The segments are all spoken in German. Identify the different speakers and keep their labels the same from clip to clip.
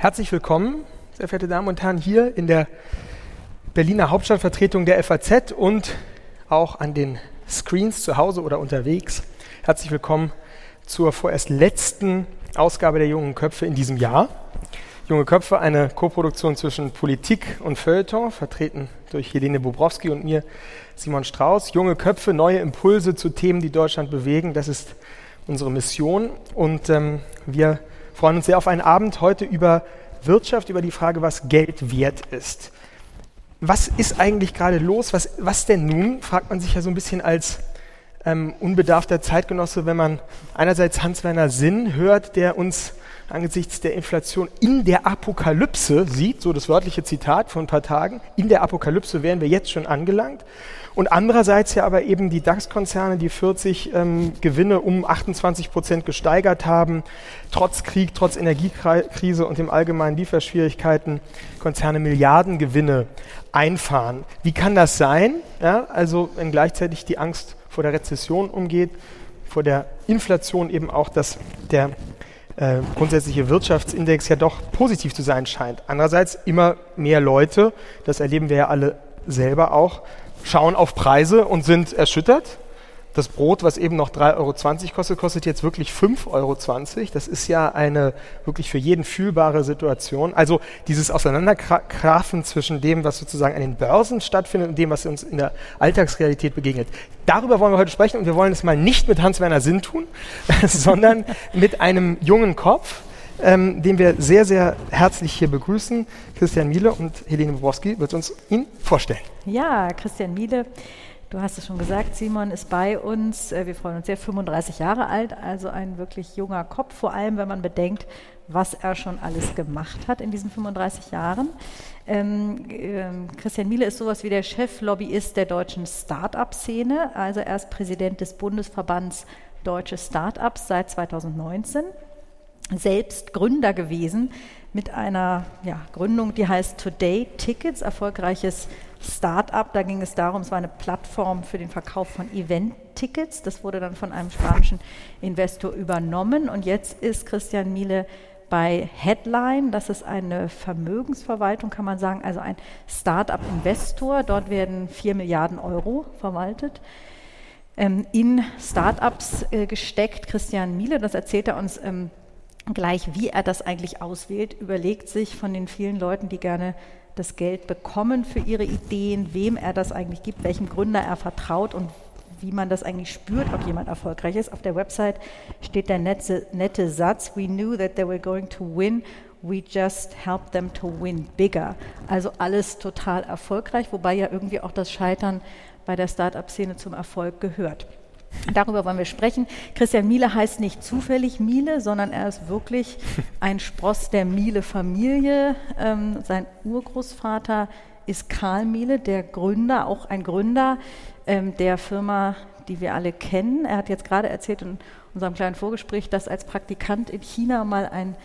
Speaker 1: Herzlich willkommen, sehr verehrte Damen und Herren, hier in der Berliner Hauptstadtvertretung der FAZ und auch an den Screens zu Hause oder unterwegs. Herzlich willkommen zur vorerst letzten Ausgabe der Jungen Köpfe in diesem Jahr. Junge Köpfe, eine Koproduktion zwischen Politik und Feuilleton, vertreten durch Helene Bobrowski und mir, Simon Strauß. Junge Köpfe, neue Impulse zu Themen, die Deutschland bewegen, das ist unsere Mission. Und ähm, wir freuen uns sehr auf einen Abend heute über Wirtschaft, über die Frage, was Geld wert ist. Was ist eigentlich gerade los? Was, was denn nun? Fragt man sich ja so ein bisschen als ähm, unbedarfter Zeitgenosse, wenn man einerseits Hans-Werner Sinn hört, der uns angesichts der Inflation in der Apokalypse sieht, so das wörtliche Zitat von ein paar Tagen, in der Apokalypse wären wir jetzt schon angelangt. Und andererseits ja aber eben die DAX-Konzerne, die 40 ähm, Gewinne um 28 Prozent gesteigert haben, trotz Krieg, trotz Energiekrise und dem allgemeinen Lieferschwierigkeiten, Konzerne Milliardengewinne einfahren. Wie kann das sein? Ja, also wenn gleichzeitig die Angst vor der Rezession umgeht, vor der Inflation eben auch, dass der äh, grundsätzliche Wirtschaftsindex ja doch positiv zu sein scheint. Andererseits immer mehr Leute, das erleben wir ja alle selber auch, schauen auf Preise und sind erschüttert das Brot, was eben noch 3,20 Euro kostet, kostet jetzt wirklich 5,20 Euro. Das ist ja eine wirklich für jeden fühlbare Situation. Also dieses Auseinanderkrafen zwischen dem, was sozusagen an den Börsen stattfindet und dem, was uns in der Alltagsrealität begegnet. Darüber wollen wir heute sprechen und wir wollen es mal nicht mit Hans-Werner Sinn tun, sondern mit einem jungen Kopf, ähm, den wir sehr, sehr herzlich hier begrüßen. Christian Miele und Helene Bobrowski wird uns ihn vorstellen.
Speaker 2: Ja, Christian Miele Du hast es schon gesagt, Simon ist bei uns. Äh, wir freuen uns sehr, 35 Jahre alt, also ein wirklich junger Kopf, vor allem wenn man bedenkt, was er schon alles gemacht hat in diesen 35 Jahren. Ähm, äh, Christian Miele ist sowas wie der Cheflobbyist der deutschen Start-up-Szene. Also er ist Präsident des Bundesverbands Deutsche Start-ups seit 2019. Selbst Gründer gewesen mit einer ja, Gründung, die heißt Today Tickets, erfolgreiches Start-up. Da ging es darum, es war eine Plattform für den Verkauf von Event-Tickets. Das wurde dann von einem spanischen Investor übernommen. Und jetzt ist Christian Miele bei Headline. Das ist eine Vermögensverwaltung, kann man sagen, also ein Start-up-Investor. Dort werden 4 Milliarden Euro verwaltet. Ähm, in Start-ups äh, gesteckt. Christian Miele, das erzählt er uns ähm, gleich, wie er das eigentlich auswählt, überlegt sich von den vielen Leuten, die gerne das Geld bekommen für ihre Ideen, wem er das eigentlich gibt, welchem Gründer er vertraut und wie man das eigentlich spürt, ob jemand erfolgreich ist. Auf der Website steht der nette, nette Satz, we knew that they were going to win, we just helped them to win bigger. Also alles total erfolgreich, wobei ja irgendwie auch das Scheitern bei der Start-up-Szene zum Erfolg gehört. Darüber wollen wir sprechen. Christian Miele heißt nicht zufällig Miele, sondern er ist wirklich ein Spross der Miele-Familie. Ähm, sein Urgroßvater ist Karl Miele, der Gründer, auch ein Gründer ähm, der Firma, die wir alle kennen. Er hat jetzt gerade erzählt in unserem kleinen Vorgespräch, dass als Praktikant in China mal ein,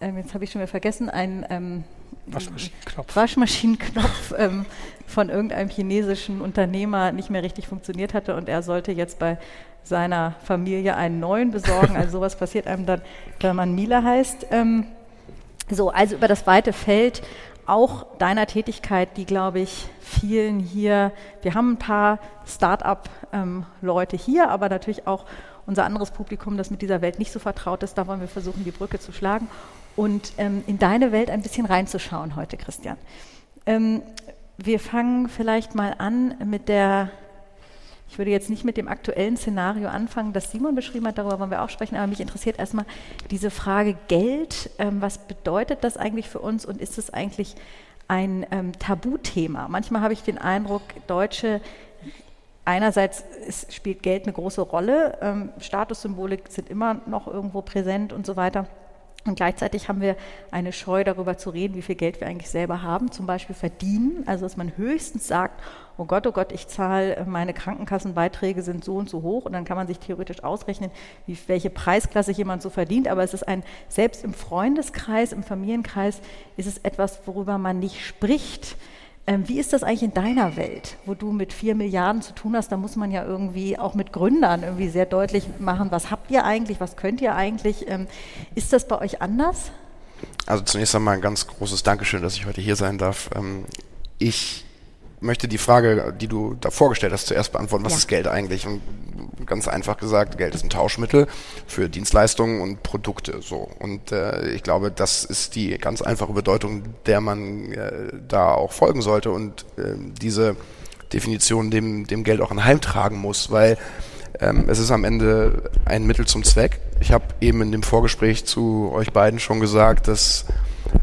Speaker 2: ähm, jetzt habe ich schon wieder vergessen, ein ähm, Waschmaschinenknopf, Waschmaschinenknopf ähm, von irgendeinem chinesischen Unternehmer nicht mehr richtig funktioniert hatte und er sollte jetzt bei seiner Familie einen neuen besorgen. Also sowas passiert einem dann, wenn man Miele heißt. Ähm, so, also über das weite Feld auch deiner Tätigkeit, die, glaube ich, vielen hier, wir haben ein paar Start-up-Leute ähm, hier, aber natürlich auch unser anderes Publikum, das mit dieser Welt nicht so vertraut ist, da wollen wir versuchen, die Brücke zu schlagen und ähm, in deine Welt ein bisschen reinzuschauen heute, Christian. Ähm, wir fangen vielleicht mal an mit der, ich würde jetzt nicht mit dem aktuellen Szenario anfangen, das Simon beschrieben hat, darüber wollen wir auch sprechen, aber mich interessiert erstmal diese Frage Geld. Ähm, was bedeutet das eigentlich für uns und ist es eigentlich ein ähm, Tabuthema? Manchmal habe ich den Eindruck, Deutsche Einerseits spielt Geld eine große Rolle, ähm, Statussymbolik sind immer noch irgendwo präsent und so weiter. Und gleichzeitig haben wir eine Scheu darüber zu reden, wie viel Geld wir eigentlich selber haben, zum Beispiel verdienen. Also dass man höchstens sagt, oh Gott, oh Gott, ich zahle, meine Krankenkassenbeiträge sind so und so hoch und dann kann man sich theoretisch ausrechnen, wie, welche Preisklasse jemand so verdient. Aber es ist ein, selbst im Freundeskreis, im Familienkreis ist es etwas, worüber man nicht spricht. Ähm, wie ist das eigentlich in deiner Welt, wo du mit vier Milliarden zu tun hast? Da muss man ja irgendwie auch mit Gründern irgendwie sehr deutlich machen, was habt ihr eigentlich, was könnt ihr eigentlich? Ähm, ist das bei euch anders?
Speaker 3: Also zunächst einmal ein ganz großes Dankeschön, dass ich heute hier sein darf. Ähm, ich möchte die Frage, die du da vorgestellt hast, zuerst beantworten. Was ja. ist Geld eigentlich? Und ganz einfach gesagt, Geld ist ein Tauschmittel für Dienstleistungen und Produkte. So und äh, ich glaube, das ist die ganz einfache Bedeutung, der man äh, da auch folgen sollte und äh, diese Definition dem dem Geld auch anheimtragen muss, weil ähm, es ist am Ende ein Mittel zum Zweck. Ich habe eben in dem Vorgespräch zu euch beiden schon gesagt, dass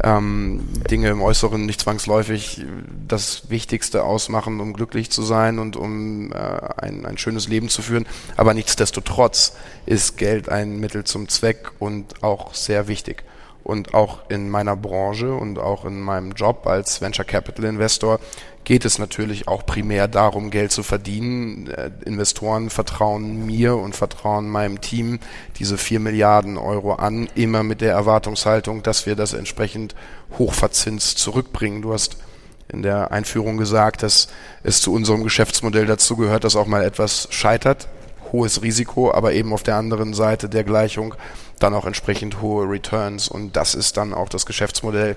Speaker 3: ähm, Dinge im Äußeren nicht zwangsläufig das Wichtigste ausmachen, um glücklich zu sein und um äh, ein, ein schönes Leben zu führen. Aber nichtsdestotrotz ist Geld ein Mittel zum Zweck und auch sehr wichtig. Und auch in meiner Branche und auch in meinem Job als Venture Capital Investor geht es natürlich auch primär darum, Geld zu verdienen. Äh, Investoren vertrauen mir und vertrauen meinem Team diese vier Milliarden Euro an, immer mit der Erwartungshaltung, dass wir das entsprechend hochverzinst zurückbringen. Du hast in der Einführung gesagt, dass es zu unserem Geschäftsmodell dazu gehört, dass auch mal etwas scheitert. Hohes Risiko, aber eben auf der anderen Seite der Gleichung dann auch entsprechend hohe Returns. Und das ist dann auch das Geschäftsmodell,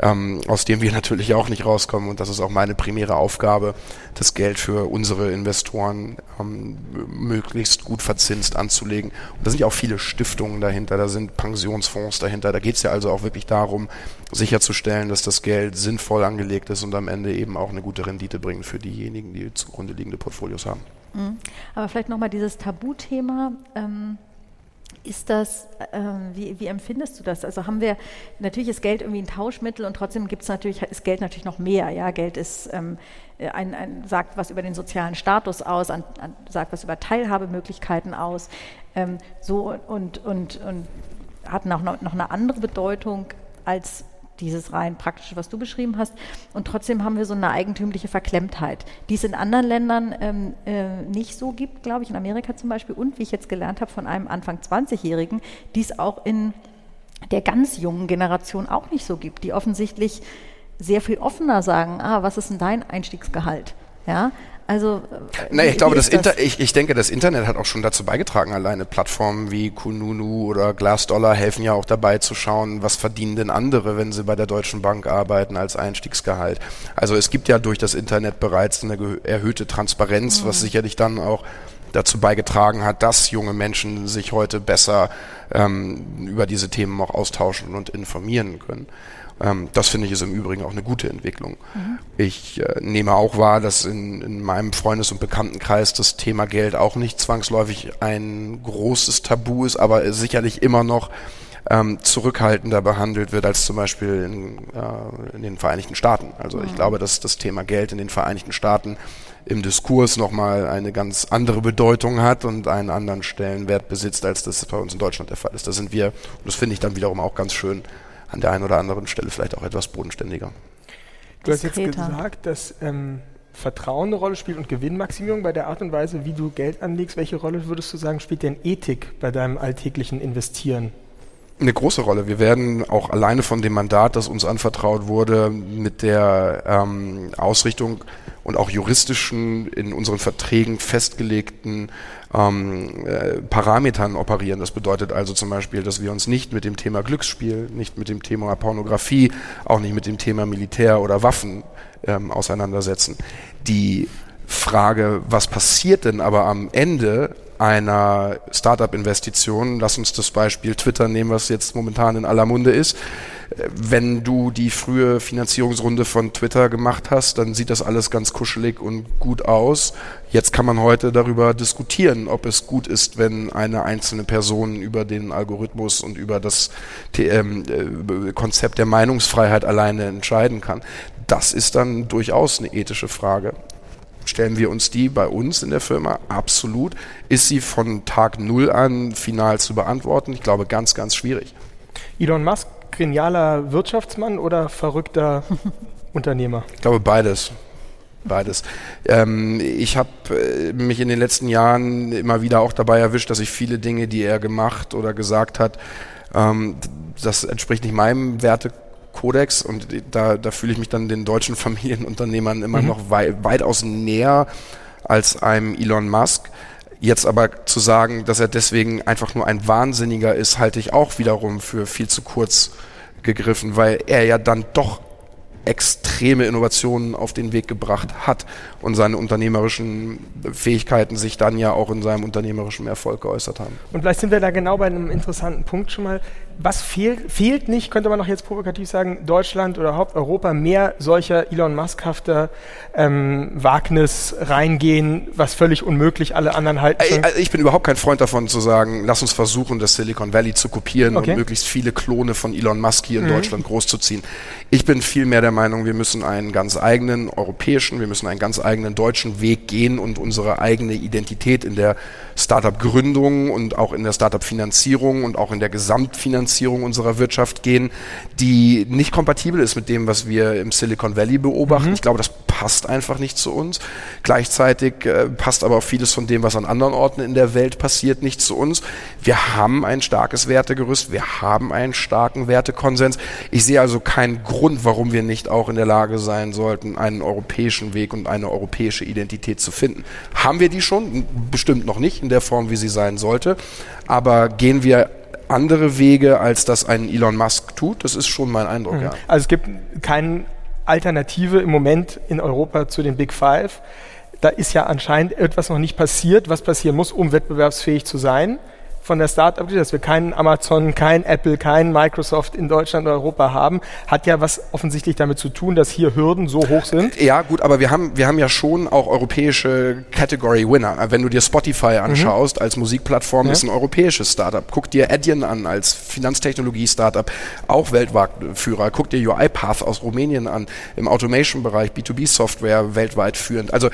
Speaker 3: ähm, aus dem wir natürlich auch nicht rauskommen. Und das ist auch meine primäre Aufgabe, das Geld für unsere Investoren ähm, möglichst gut verzinst anzulegen. Und da sind ja auch viele Stiftungen dahinter, da sind Pensionsfonds dahinter. Da geht es ja also auch wirklich darum, sicherzustellen, dass das Geld sinnvoll angelegt ist und am Ende eben auch eine gute Rendite bringt für diejenigen, die zugrunde liegende Portfolios haben.
Speaker 2: Mhm. Aber vielleicht nochmal dieses Tabuthema. Ähm ist das, äh, wie, wie, empfindest du das? Also haben wir, natürlich ist Geld irgendwie ein Tauschmittel und trotzdem gibt es natürlich, ist Geld natürlich noch mehr. Ja? Geld ist, ähm, ein, ein, sagt was über den sozialen Status aus, an, an, sagt was über Teilhabemöglichkeiten aus. Ähm, so und, und, und hat noch, noch eine andere Bedeutung als dieses rein praktische, was du beschrieben hast. Und trotzdem haben wir so eine eigentümliche Verklemmtheit, die es in anderen Ländern ähm, äh, nicht so gibt, glaube ich, in Amerika zum Beispiel. Und wie ich jetzt gelernt habe von einem Anfang 20-Jährigen, die es auch in der ganz jungen Generation auch nicht so gibt, die offensichtlich sehr viel offener sagen, ah, was ist denn dein Einstiegsgehalt? Ja, also,
Speaker 3: nee, ich glaube, das, das? ich, ich denke, das Internet hat auch schon dazu beigetragen. Alleine Plattformen wie Kununu oder Glassdollar helfen ja auch dabei zu schauen, was verdienen denn andere, wenn sie bei der Deutschen Bank arbeiten als Einstiegsgehalt. Also es gibt ja durch das Internet bereits eine erhöhte Transparenz, mhm. was sicherlich dann auch dazu beigetragen hat, dass junge Menschen sich heute besser ähm, über diese Themen auch austauschen und informieren können. Ähm, das finde ich ist im Übrigen auch eine gute Entwicklung. Mhm. Ich äh, nehme auch wahr, dass in, in meinem Freundes- und Bekanntenkreis das Thema Geld auch nicht zwangsläufig ein großes Tabu ist, aber sicherlich immer noch ähm, zurückhaltender behandelt wird als zum Beispiel in, äh, in den Vereinigten Staaten. Also mhm. ich glaube, dass das Thema Geld in den Vereinigten Staaten im Diskurs nochmal eine ganz andere Bedeutung hat und einen anderen Stellenwert besitzt, als das bei uns in Deutschland der Fall ist. Da sind wir, und das finde ich dann wiederum auch ganz schön, an der einen oder anderen Stelle vielleicht auch etwas bodenständiger.
Speaker 1: Du hast jetzt gesagt, dass ähm, Vertrauen eine Rolle spielt und Gewinnmaximierung bei der Art und Weise, wie du Geld anlegst. Welche Rolle würdest du sagen, spielt denn Ethik bei deinem alltäglichen Investieren?
Speaker 3: Eine große Rolle. Wir werden auch alleine von dem Mandat, das uns anvertraut wurde, mit der ähm, Ausrichtung und auch juristischen, in unseren Verträgen festgelegten ähm, äh, Parametern operieren. Das bedeutet also zum Beispiel, dass wir uns nicht mit dem Thema Glücksspiel, nicht mit dem Thema Pornografie, auch nicht mit dem Thema Militär oder Waffen ähm, auseinandersetzen. Die Frage, was passiert denn aber am Ende einer Startup-Investition, lass uns das Beispiel Twitter nehmen, was jetzt momentan in aller Munde ist, wenn du die frühe Finanzierungsrunde von Twitter gemacht hast, dann sieht das alles ganz kuschelig und gut aus. Jetzt kann man heute darüber diskutieren, ob es gut ist, wenn eine einzelne Person über den Algorithmus und über das ähm, äh, Konzept der Meinungsfreiheit alleine entscheiden kann. Das ist dann durchaus eine ethische Frage. Stellen wir uns die bei uns in der Firma? Absolut. Ist sie von Tag Null an final zu beantworten? Ich glaube, ganz, ganz schwierig.
Speaker 1: Elon Musk genialer Wirtschaftsmann oder verrückter Unternehmer?
Speaker 3: Ich glaube beides. Beides. Ähm, ich habe äh, mich in den letzten Jahren immer wieder auch dabei erwischt, dass ich viele Dinge, die er gemacht oder gesagt hat, ähm, das entspricht nicht meinem Wertekodex und da, da fühle ich mich dann den deutschen Familienunternehmern immer mhm. noch wei weitaus näher als einem Elon Musk. Jetzt aber zu sagen, dass er deswegen einfach nur ein Wahnsinniger ist, halte ich auch wiederum für viel zu kurz gegriffen, weil er ja dann doch extreme Innovationen auf den Weg gebracht hat und seine unternehmerischen Fähigkeiten sich dann ja auch in seinem unternehmerischen Erfolg geäußert haben.
Speaker 1: Und vielleicht sind wir da genau bei einem interessanten Punkt schon mal. Was fehlt, fehlt nicht, könnte man noch jetzt provokativ sagen, Deutschland oder überhaupt Europa mehr solcher Elon Musk-hafter ähm, Wagnis reingehen, was völlig unmöglich alle anderen halten?
Speaker 3: Ich, also ich bin überhaupt kein Freund davon zu sagen, lass uns versuchen, das Silicon Valley zu kopieren okay. und möglichst viele Klone von Elon Musk hier in mhm. Deutschland großzuziehen. Ich bin vielmehr der Meinung, wir müssen einen ganz eigenen europäischen, wir müssen einen ganz eigenen deutschen Weg gehen und unsere eigene Identität in der Startup-Gründung und auch in der Startup-Finanzierung und auch in der Gesamtfinanzierung unserer Wirtschaft gehen, die nicht kompatibel ist mit dem, was wir im Silicon Valley beobachten. Mhm. Ich glaube, das passt einfach nicht zu uns. Gleichzeitig äh, passt aber auch vieles von dem, was an anderen Orten in der Welt passiert, nicht zu uns. Wir haben ein starkes Wertegerüst, wir haben einen starken Wertekonsens. Ich sehe also keinen Grund, warum wir nicht auch in der Lage sein sollten, einen europäischen Weg und eine europäische Identität zu finden. Haben wir die schon? Bestimmt noch nicht in der Form, wie sie sein sollte. Aber gehen wir andere Wege, als das ein Elon Musk tut? Das ist schon mein Eindruck, mhm. ja.
Speaker 1: Also es gibt keine Alternative im Moment in Europa zu den Big Five. Da ist ja anscheinend etwas noch nicht passiert, was passieren muss, um wettbewerbsfähig zu sein von der Startup, dass wir keinen Amazon, kein Apple, kein Microsoft in Deutschland oder Europa haben, hat ja was offensichtlich damit zu tun, dass hier Hürden so hoch sind.
Speaker 3: Ja, gut, aber wir haben, wir haben ja schon auch europäische Category Winner. Wenn du dir Spotify mhm. anschaust mhm. als Musikplattform, ja. ist ein europäisches Startup. Guck dir Adyen an als Finanztechnologie-Startup, auch Weltmarktführer. Guck dir UiPath aus Rumänien an, im Automation-Bereich, B2B-Software weltweit führend. Also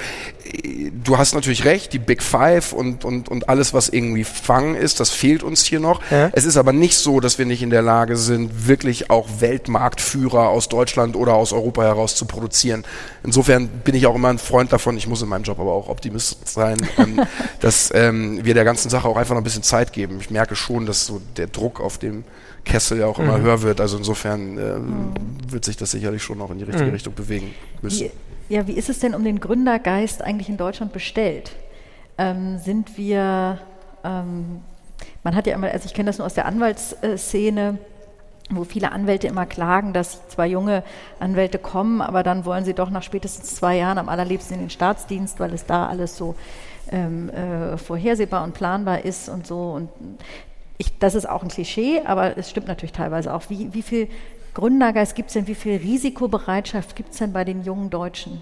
Speaker 3: du hast natürlich recht, die Big Five und, und, und alles, was irgendwie Fang ist, das fehlt uns hier noch. Ja. Es ist aber nicht so, dass wir nicht in der Lage sind, wirklich auch Weltmarktführer aus Deutschland oder aus Europa heraus zu produzieren. Insofern bin ich auch immer ein Freund davon, ich muss in meinem Job aber auch Optimist sein, ähm, dass ähm, wir der ganzen Sache auch einfach noch ein bisschen Zeit geben. Ich merke schon, dass so der Druck auf dem Kessel ja auch immer mhm. höher wird. Also insofern äh, mhm. wird sich das sicherlich schon noch in die richtige mhm. Richtung bewegen müssen.
Speaker 2: Wie, ja, wie ist es denn um den Gründergeist eigentlich in Deutschland bestellt? Ähm, sind wir ähm, man hat ja immer, also ich kenne das nur aus der Anwaltsszene, wo viele Anwälte immer klagen, dass zwei junge Anwälte kommen, aber dann wollen sie doch nach spätestens zwei Jahren am allerliebsten in den Staatsdienst, weil es da alles so ähm, äh, vorhersehbar und planbar ist und so. Und ich, das ist auch ein Klischee, aber es stimmt natürlich teilweise auch. Wie, wie viel Gründergeist gibt es denn, wie viel Risikobereitschaft gibt es denn bei den jungen Deutschen?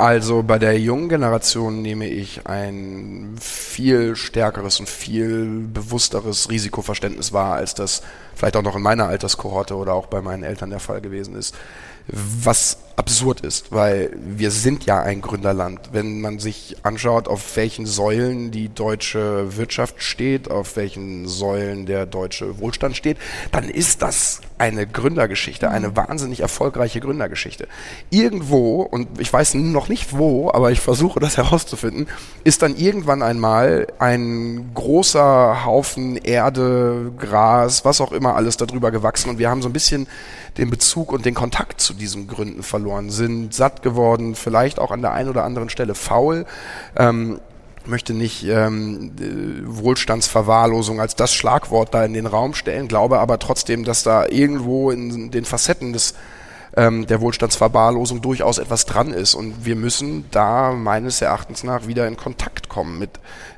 Speaker 3: Also bei der jungen Generation nehme ich ein viel stärkeres und viel bewussteres Risikoverständnis wahr, als das vielleicht auch noch in meiner Alterskohorte oder auch bei meinen Eltern der Fall gewesen ist. Was absurd ist, weil wir sind ja ein Gründerland. Wenn man sich anschaut, auf welchen Säulen die deutsche Wirtschaft steht, auf welchen Säulen der deutsche Wohlstand steht, dann ist das eine Gründergeschichte, eine wahnsinnig erfolgreiche Gründergeschichte. Irgendwo, und ich weiß noch nicht wo, aber ich versuche das herauszufinden, ist dann irgendwann einmal ein großer Haufen Erde, Gras, was auch immer alles darüber gewachsen und wir haben so ein bisschen den Bezug und den Kontakt zu diesen Gründen verloren sind satt geworden, vielleicht auch an der einen oder anderen Stelle faul. Ähm, möchte nicht ähm, Wohlstandsverwahrlosung als das Schlagwort da in den Raum stellen, glaube aber trotzdem, dass da irgendwo in den Facetten des ähm, der Wohlstandsverwahrlosung durchaus etwas dran ist. Und wir müssen da meines Erachtens nach wieder in Kontakt kommen mit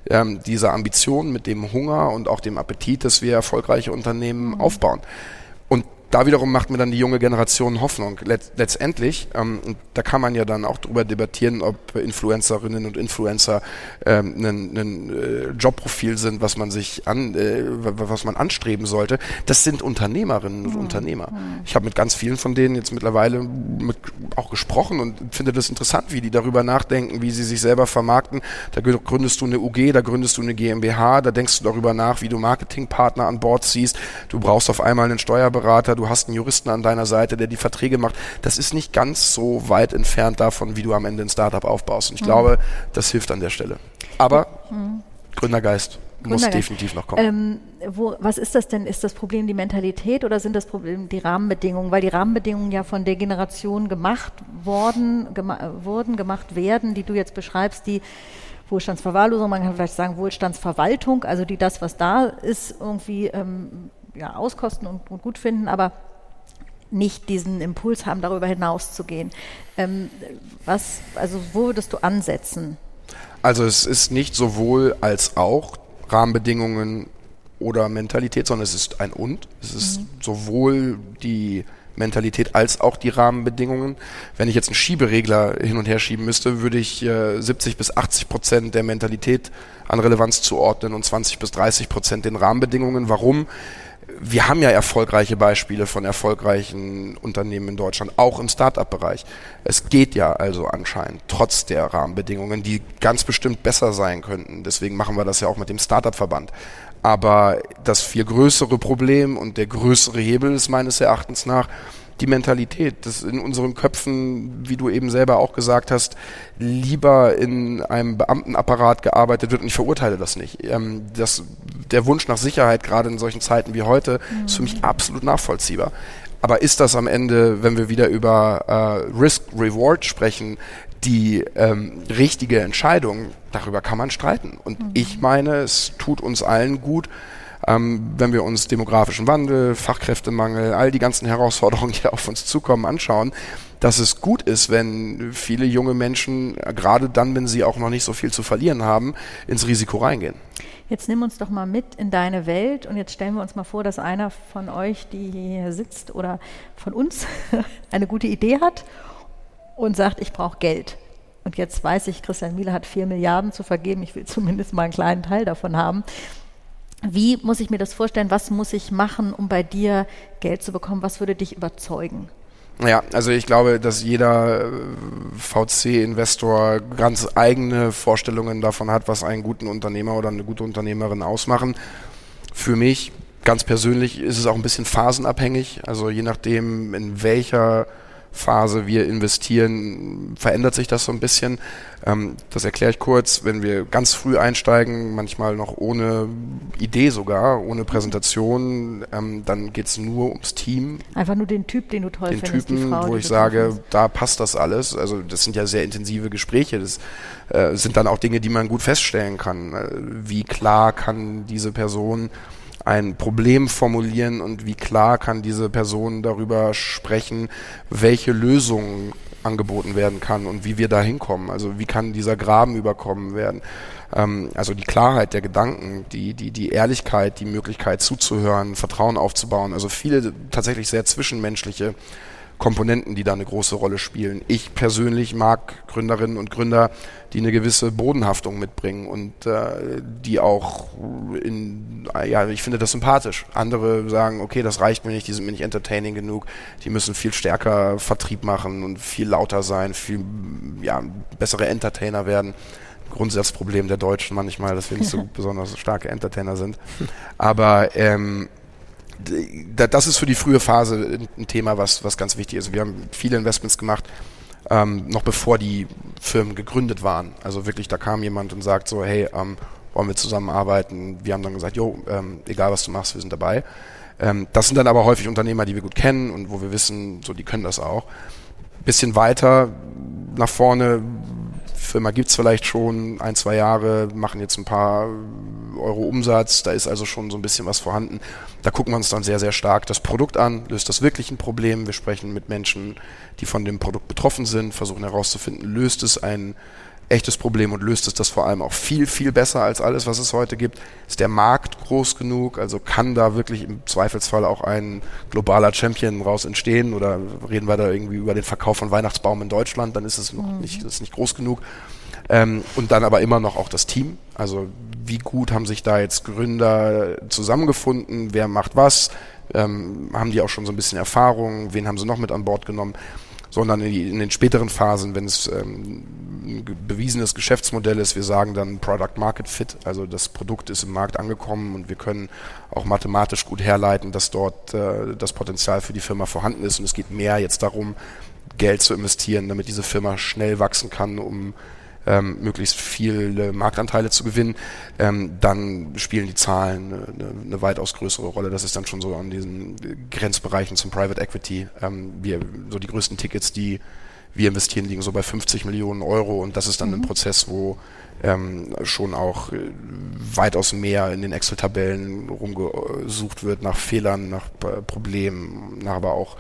Speaker 3: ähm, dieser Ambition, mit dem Hunger und auch dem Appetit, dass wir erfolgreiche Unternehmen mhm. aufbauen. Da wiederum macht mir dann die junge Generation Hoffnung. Let letztendlich, ähm, da kann man ja dann auch darüber debattieren, ob Influencerinnen und Influencer ähm, ein, äh, Jobprofil sind, was man sich an, äh, was man anstreben sollte. Das sind Unternehmerinnen und mhm. Unternehmer. Ich habe mit ganz vielen von denen jetzt mittlerweile mit, auch gesprochen und finde das interessant, wie die darüber nachdenken, wie sie sich selber vermarkten. Da gründest du eine UG, da gründest du eine GmbH, da denkst du darüber nach, wie du Marketingpartner an Bord ziehst. Du brauchst auf einmal einen Steuerberater, du hast einen Juristen an deiner Seite, der die Verträge macht. Das ist nicht ganz so weit entfernt davon, wie du am Ende ein Startup aufbaust. Und ich mhm. glaube, das hilft an der Stelle. Aber mhm. Gründergeist muss definitiv noch kommen. Ähm,
Speaker 2: wo, was ist das denn? Ist das Problem die Mentalität oder sind das Problem die Rahmenbedingungen? Weil die Rahmenbedingungen ja von der Generation gemacht worden, gema wurden, gemacht werden, die du jetzt beschreibst, die Wohlstandsverwahrlosung, man kann vielleicht sagen Wohlstandsverwaltung, also die das, was da ist, irgendwie ähm, ja, auskosten und, und gut finden, aber nicht diesen Impuls haben, darüber hinaus zu gehen. Ähm, was, also wo würdest du ansetzen?
Speaker 3: Also es ist nicht sowohl als auch Rahmenbedingungen oder Mentalität, sondern es ist ein und. Es ist mhm. sowohl die Mentalität als auch die Rahmenbedingungen. Wenn ich jetzt einen Schieberegler hin und her schieben müsste, würde ich äh, 70 bis 80 Prozent der Mentalität an Relevanz zuordnen und 20 bis 30 Prozent den Rahmenbedingungen. Warum? Wir haben ja erfolgreiche Beispiele von erfolgreichen Unternehmen in Deutschland, auch im Start-up-Bereich. Es geht ja also anscheinend, trotz der Rahmenbedingungen, die ganz bestimmt besser sein könnten. Deswegen machen wir das ja auch mit dem Start-up-Verband. Aber das viel größere Problem und der größere Hebel ist meines Erachtens nach, die Mentalität, dass in unseren Köpfen, wie du eben selber auch gesagt hast, lieber in einem Beamtenapparat gearbeitet wird und ich verurteile das nicht. Ähm, das, der Wunsch nach Sicherheit, gerade in solchen Zeiten wie heute, mhm. ist für mich absolut nachvollziehbar. Aber ist das am Ende, wenn wir wieder über äh, Risk-Reward sprechen, die ähm, richtige Entscheidung? Darüber kann man streiten. Und mhm. ich meine, es tut uns allen gut, ähm, wenn wir uns demografischen Wandel, Fachkräftemangel, all die ganzen Herausforderungen, die auf uns zukommen, anschauen, dass es gut ist, wenn viele junge Menschen, gerade dann, wenn sie auch noch nicht so viel zu verlieren haben, ins Risiko reingehen.
Speaker 2: Jetzt nimm uns doch mal mit in deine Welt und jetzt stellen wir uns mal vor, dass einer von euch, die hier sitzt oder von uns eine gute Idee hat und sagt, ich brauche Geld. Und jetzt weiß ich, Christian Miele hat vier Milliarden zu vergeben. Ich will zumindest mal einen kleinen Teil davon haben. Wie muss ich mir das vorstellen? Was muss ich machen, um bei dir Geld zu bekommen? Was würde dich überzeugen?
Speaker 3: Ja, also ich glaube, dass jeder äh, VC-Investor ganz eigene Vorstellungen davon hat, was einen guten Unternehmer oder eine gute Unternehmerin ausmachen. Für mich ganz persönlich ist es auch ein bisschen phasenabhängig. Also je nachdem, in welcher Phase wir investieren, verändert sich das so ein bisschen. Ähm, das erkläre ich kurz. Wenn wir ganz früh einsteigen, manchmal noch ohne Idee sogar, ohne Präsentation, ähm, dann geht's nur ums Team.
Speaker 2: Einfach nur den Typ, den du toll
Speaker 3: den findest. Den Typen, Frau, wo ich sage, da passt das alles. Also das sind ja sehr intensive Gespräche. Das äh, sind dann auch Dinge, die man gut feststellen kann. Äh, wie klar kann diese Person ein Problem formulieren und wie klar kann diese Person darüber sprechen, welche Lösungen angeboten werden kann und wie wir da hinkommen. Also wie kann dieser Graben überkommen werden. Ähm, also die Klarheit der Gedanken, die, die, die Ehrlichkeit, die Möglichkeit zuzuhören, Vertrauen aufzubauen. Also viele tatsächlich sehr zwischenmenschliche Komponenten, die da eine große Rolle spielen. Ich persönlich mag Gründerinnen und Gründer, die eine gewisse Bodenhaftung mitbringen und äh, die auch in, ja, ich finde das sympathisch. Andere sagen, okay, das reicht mir nicht, die sind mir nicht entertaining genug, die müssen viel stärker Vertrieb machen und viel lauter sein, viel ja, bessere Entertainer werden. Grundsatzproblem der Deutschen manchmal, dass wir nicht so besonders starke Entertainer sind. Aber ähm, das ist für die frühe Phase ein Thema, was, was ganz wichtig ist. Wir haben viele Investments gemacht, ähm, noch bevor die Firmen gegründet waren. Also wirklich, da kam jemand und sagt so, hey, ähm, wollen wir zusammenarbeiten? Wir haben dann gesagt, jo, ähm, egal was du machst, wir sind dabei. Ähm, das sind dann aber häufig Unternehmer, die wir gut kennen und wo wir wissen, so die können das auch. Bisschen weiter nach vorne Firma gibt es vielleicht schon ein, zwei Jahre, machen jetzt ein paar Euro Umsatz, da ist also schon so ein bisschen was vorhanden. Da gucken wir uns dann sehr, sehr stark das Produkt an, löst das wirklich ein Problem. Wir sprechen mit Menschen, die von dem Produkt betroffen sind, versuchen herauszufinden, löst es ein echtes Problem und löst es das vor allem auch viel, viel besser als alles, was es heute gibt. Ist der Markt groß genug? Also kann da wirklich im Zweifelsfall auch ein globaler Champion raus entstehen? Oder reden wir da irgendwie über den Verkauf von Weihnachtsbaum in Deutschland? Dann ist es noch mhm. nicht, ist nicht groß genug. Ähm, und dann aber immer noch auch das Team. Also wie gut haben sich da jetzt Gründer zusammengefunden? Wer macht was? Ähm, haben die auch schon so ein bisschen Erfahrung? Wen haben sie noch mit an Bord genommen? Sondern in, die, in den späteren Phasen, wenn es ähm, ein bewiesenes Geschäftsmodell ist, wir sagen dann Product Market Fit, also das Produkt ist im Markt angekommen und wir können auch mathematisch gut herleiten, dass dort äh, das Potenzial für die Firma vorhanden ist. Und es geht mehr jetzt darum, Geld zu investieren, damit diese Firma schnell wachsen kann, um ähm, möglichst viele Marktanteile zu gewinnen, ähm, dann spielen die Zahlen eine, eine, weitaus größere Rolle. Das ist dann schon so an diesen Grenzbereichen zum Private Equity. Ähm, wir, so die größten Tickets, die wir investieren, liegen so bei 50 Millionen Euro und das ist dann mhm. ein Prozess, wo ähm, schon auch äh, weitaus mehr in den Excel-Tabellen rumgesucht wird nach Fehlern, nach äh, Problemen, nach aber auch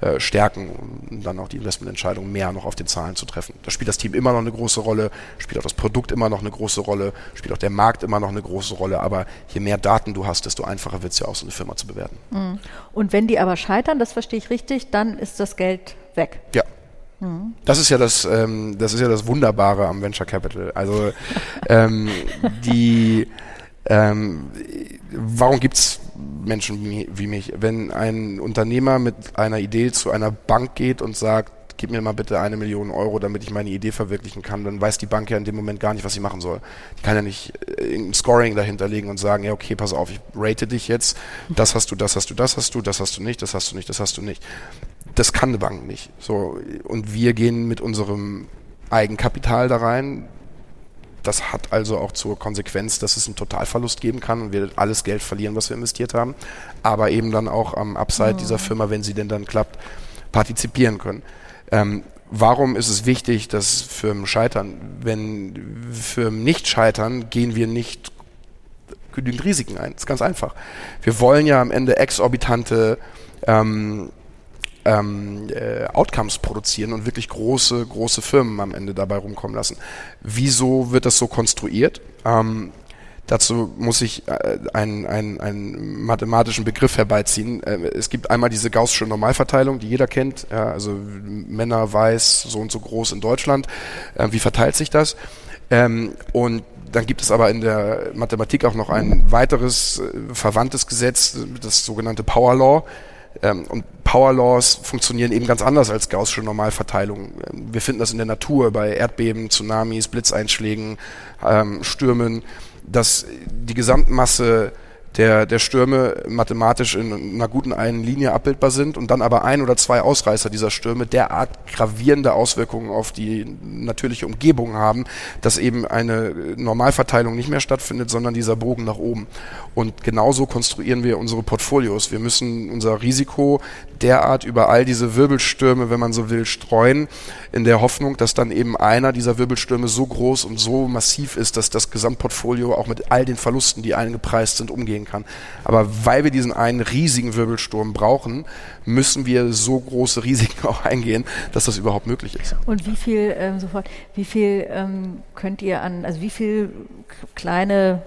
Speaker 3: äh, stärken, um dann auch die Investmententscheidung mehr noch auf den Zahlen zu treffen. Da spielt das Team immer noch eine große Rolle, spielt auch das Produkt immer noch eine große Rolle, spielt auch der Markt immer noch eine große Rolle, aber je mehr Daten du hast, desto einfacher wird es ja auch, so eine Firma zu bewerten.
Speaker 2: Mhm. Und wenn die aber scheitern, das verstehe ich richtig, dann ist das Geld weg.
Speaker 3: Ja. Das ist ja das, ähm, das ist ja das Wunderbare am Venture Capital. Also ähm, die, ähm, warum gibt's Menschen wie, wie mich? Wenn ein Unternehmer mit einer Idee zu einer Bank geht und sagt, gib mir mal bitte eine Million Euro, damit ich meine Idee verwirklichen kann, dann weiß die Bank ja in dem Moment gar nicht, was sie machen soll. Die kann ja nicht äh, ein Scoring dahinter legen und sagen, ja, okay, pass auf, ich rate dich jetzt, das hast du, das hast du, das hast du, das hast du nicht, das hast du nicht, das hast du nicht. Das kann eine Bank nicht. So, und wir gehen mit unserem Eigenkapital da rein. Das hat also auch zur Konsequenz, dass es einen Totalverlust geben kann und wir alles Geld verlieren, was wir investiert haben, aber eben dann auch am Upside mhm. dieser Firma, wenn sie denn dann klappt, partizipieren können. Ähm, warum ist es wichtig, dass Firmen scheitern? Wenn Firmen nicht scheitern, gehen wir nicht genügend Risiken ein. Das ist ganz einfach. Wir wollen ja am Ende exorbitante ähm, ähm, äh, Outcomes produzieren und wirklich große, große Firmen am Ende dabei rumkommen lassen. Wieso wird das so konstruiert? Ähm, Dazu muss ich äh, einen, einen, einen mathematischen Begriff herbeiziehen. Äh, es gibt einmal diese gaußsche Normalverteilung, die jeder kennt. Also Männer weiß, so und so groß in Deutschland. Äh, wie verteilt sich das? Ähm, und dann gibt es aber in der Mathematik auch noch ein weiteres verwandtes Gesetz, das sogenannte Power Law. Ähm, und Power Laws funktionieren eben ganz anders als gaußsche Normalverteilung. Ähm, wir finden das in der Natur bei Erdbeben, Tsunamis, Blitzeinschlägen, ähm, Stürmen dass die Gesamtmasse der, der Stürme mathematisch in einer guten einen Linie abbildbar sind und dann aber ein oder zwei Ausreißer dieser Stürme derart gravierende Auswirkungen auf die natürliche Umgebung haben, dass eben eine Normalverteilung nicht mehr stattfindet, sondern dieser Bogen nach oben. Und genauso konstruieren wir unsere Portfolios. Wir müssen unser Risiko derart über all diese Wirbelstürme, wenn man so will, streuen, in der Hoffnung, dass dann eben einer dieser Wirbelstürme so groß und so massiv ist, dass das Gesamtportfolio auch mit all den Verlusten, die eingepreist sind, umgehen kann. Aber weil wir diesen einen riesigen Wirbelsturm brauchen, müssen wir so große Risiken auch eingehen, dass das überhaupt möglich ist.
Speaker 2: Und wie viel ähm, sofort, wie viel ähm, könnt ihr an, also wie viel kleine,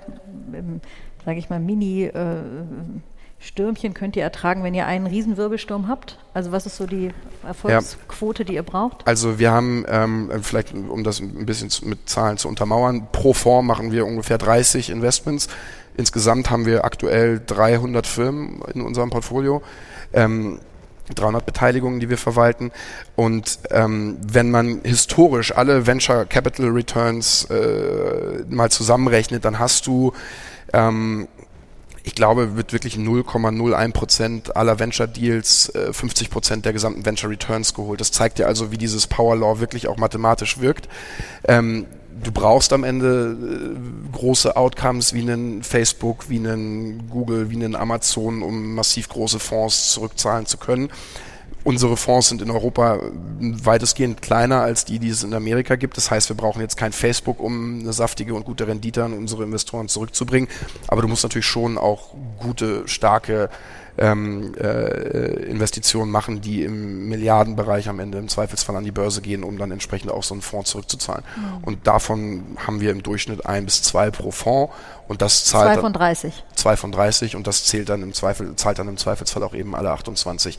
Speaker 2: ähm, sage ich mal, Mini äh, Stürmchen könnt ihr ertragen, wenn ihr einen Riesenwirbelsturm habt? Also was ist so die Erfolgsquote, ja. die ihr braucht?
Speaker 3: Also wir haben, ähm, vielleicht um das ein bisschen mit Zahlen zu untermauern, pro Fonds machen wir ungefähr 30 Investments. Insgesamt haben wir aktuell 300 Firmen in unserem Portfolio. Ähm, 300 Beteiligungen, die wir verwalten. Und ähm, wenn man historisch alle Venture Capital Returns äh, mal zusammenrechnet, dann hast du ähm, ich glaube, wird wirklich 0,01 Prozent aller Venture Deals, äh, 50 Prozent der gesamten Venture Returns geholt. Das zeigt ja also, wie dieses Power Law wirklich auch mathematisch wirkt. Ähm, du brauchst am Ende äh, große Outcomes wie einen Facebook, wie einen Google, wie einen Amazon, um massiv große Fonds zurückzahlen zu können. Unsere Fonds sind in Europa weitestgehend kleiner als die, die es in Amerika gibt. Das heißt, wir brauchen jetzt kein Facebook, um eine saftige und gute Rendite an unsere Investoren zurückzubringen. Aber du musst natürlich schon auch gute, starke ähm, äh, Investitionen machen, die im Milliardenbereich am Ende im Zweifelsfall an die Börse gehen, um dann entsprechend auch so einen Fonds zurückzuzahlen. Mhm. Und davon haben wir im Durchschnitt ein bis zwei pro Fonds und das zahlt
Speaker 2: zwei von 30.
Speaker 3: Zwei von 30 und das zählt dann im Zweifel, zahlt dann im Zweifelsfall auch eben alle 28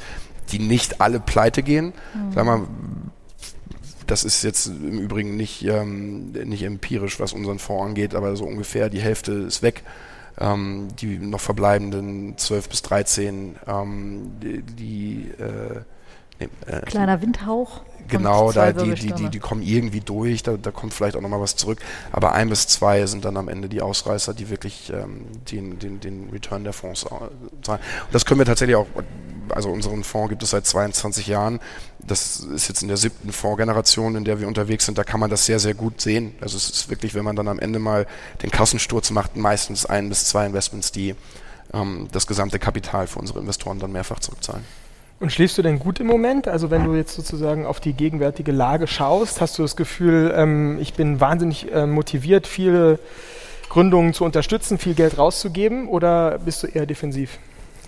Speaker 3: die nicht alle pleite gehen. Mhm. Sag mal, das ist jetzt im Übrigen nicht, ähm, nicht empirisch, was unseren Fonds angeht, aber so ungefähr die Hälfte ist weg. Ähm, die noch verbleibenden 12 bis 13, ähm, die, die äh,
Speaker 2: nee, äh, kleiner Windhauch.
Speaker 3: Genau, da, die, die, die, die kommen irgendwie durch, da, da kommt vielleicht auch nochmal was zurück. Aber ein bis zwei sind dann am Ende die Ausreißer, die wirklich ähm, den, den, den Return der Fonds zahlen. Und das können wir tatsächlich auch also unseren Fonds gibt es seit 22 Jahren. Das ist jetzt in der siebten Fondsgeneration, in der wir unterwegs sind. Da kann man das sehr, sehr gut sehen. Also es ist wirklich, wenn man dann am Ende mal den Kassensturz macht, meistens ein bis zwei Investments, die ähm, das gesamte Kapital für unsere Investoren dann mehrfach zurückzahlen.
Speaker 1: Und schläfst du denn gut im Moment? Also wenn du jetzt sozusagen auf die gegenwärtige Lage schaust, hast du das Gefühl, ähm, ich bin wahnsinnig äh, motiviert, viele Gründungen zu unterstützen, viel Geld rauszugeben oder bist du eher defensiv?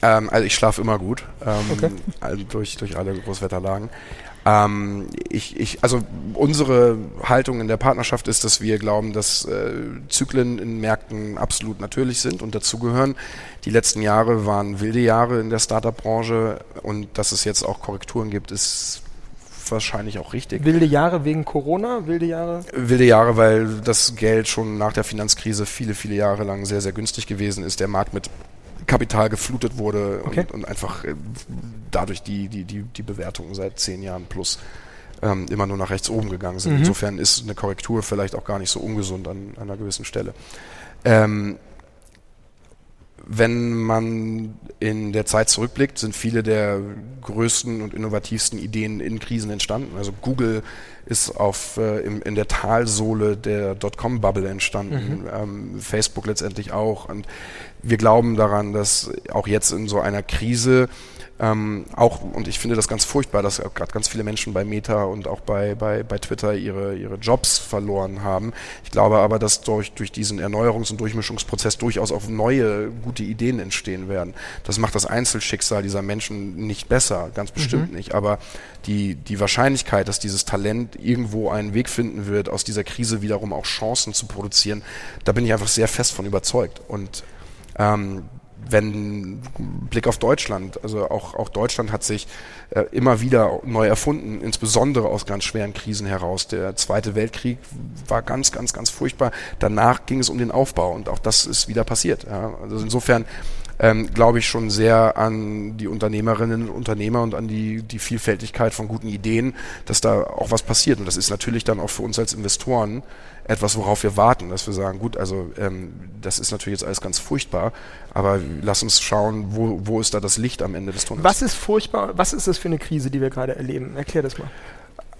Speaker 3: Ähm, also ich schlafe immer gut ähm,
Speaker 1: Okay.
Speaker 3: also durch, durch alle Großwetterlagen. Ähm, ich, ich, also unsere Haltung in der Partnerschaft ist, dass wir glauben, dass äh, Zyklen in Märkten absolut natürlich sind und dazugehören. Die letzten Jahre waren wilde Jahre in der Startup-Branche und dass es jetzt auch Korrekturen gibt, ist wahrscheinlich auch richtig.
Speaker 1: Wilde Jahre wegen Corona, wilde Jahre.
Speaker 3: Wilde Jahre, weil das Geld schon nach der Finanzkrise viele, viele Jahre lang sehr, sehr günstig gewesen ist. Der Markt mit Kapital geflutet wurde
Speaker 1: Okay.
Speaker 3: und, und einfach äh, dadurch die, die, die, die Bewertungen seit zehn Jahren plus ähm, immer nur nach rechts oben gegangen sind.
Speaker 1: Mhm.
Speaker 3: Insofern ist eine Korrektur vielleicht auch gar nicht so ungesund an, an einer gewissen Stelle. Ähm, wenn man in der Zeit zurückblickt, sind viele der größten und innovativsten Ideen in Krisen entstanden. Also Google ist auf, äh, im, in der Talsohle der Dotcom-Bubble entstanden, ähm, Facebook letztendlich auch. Und wir glauben daran, dass auch jetzt in so einer Krise ähm, auch, und ich finde das ganz furchtbar, dass gerade ganz viele Menschen bei Meta und auch bei, bei, bei Twitter ihre, ihre Jobs verloren haben. Ich glaube aber, dass durch, durch diesen Erneuerungs- und Durchmischungsprozess durchaus auch neue, gute Ideen entstehen werden. Das macht das Einzelschicksal dieser Menschen nicht besser, ganz bestimmt nicht. Aber die, die Wahrscheinlichkeit, dass dieses Talent irgendwo einen Weg finden wird, aus dieser Krise wiederum auch Chancen zu produzieren, da bin ich einfach sehr fest von überzeugt. Und ähm, wenn Blick auf Deutschland, also auch, auch Deutschland hat sich äh, immer wieder neu erfunden, insbesondere aus ganz schweren Krisen heraus. Der Zweite Weltkrieg war ganz, ganz, ganz furchtbar. Danach ging es um den Aufbau und auch das ist wieder passiert. Ja. Also insofern ähm, glaube ich schon sehr an die Unternehmerinnen und Unternehmer und an die, die Vielfältigkeit von guten Ideen, dass da auch was passiert. Und das ist natürlich dann auch für uns als Investoren etwas, worauf wir warten, dass wir sagen, gut, also ähm, das ist natürlich jetzt alles ganz furchtbar, aber lass uns schauen, wo, wo ist da das Licht am Ende des Tunnels.
Speaker 1: Was ist furchtbar? Was ist das für eine Krise, die wir gerade erleben? Erklär das mal.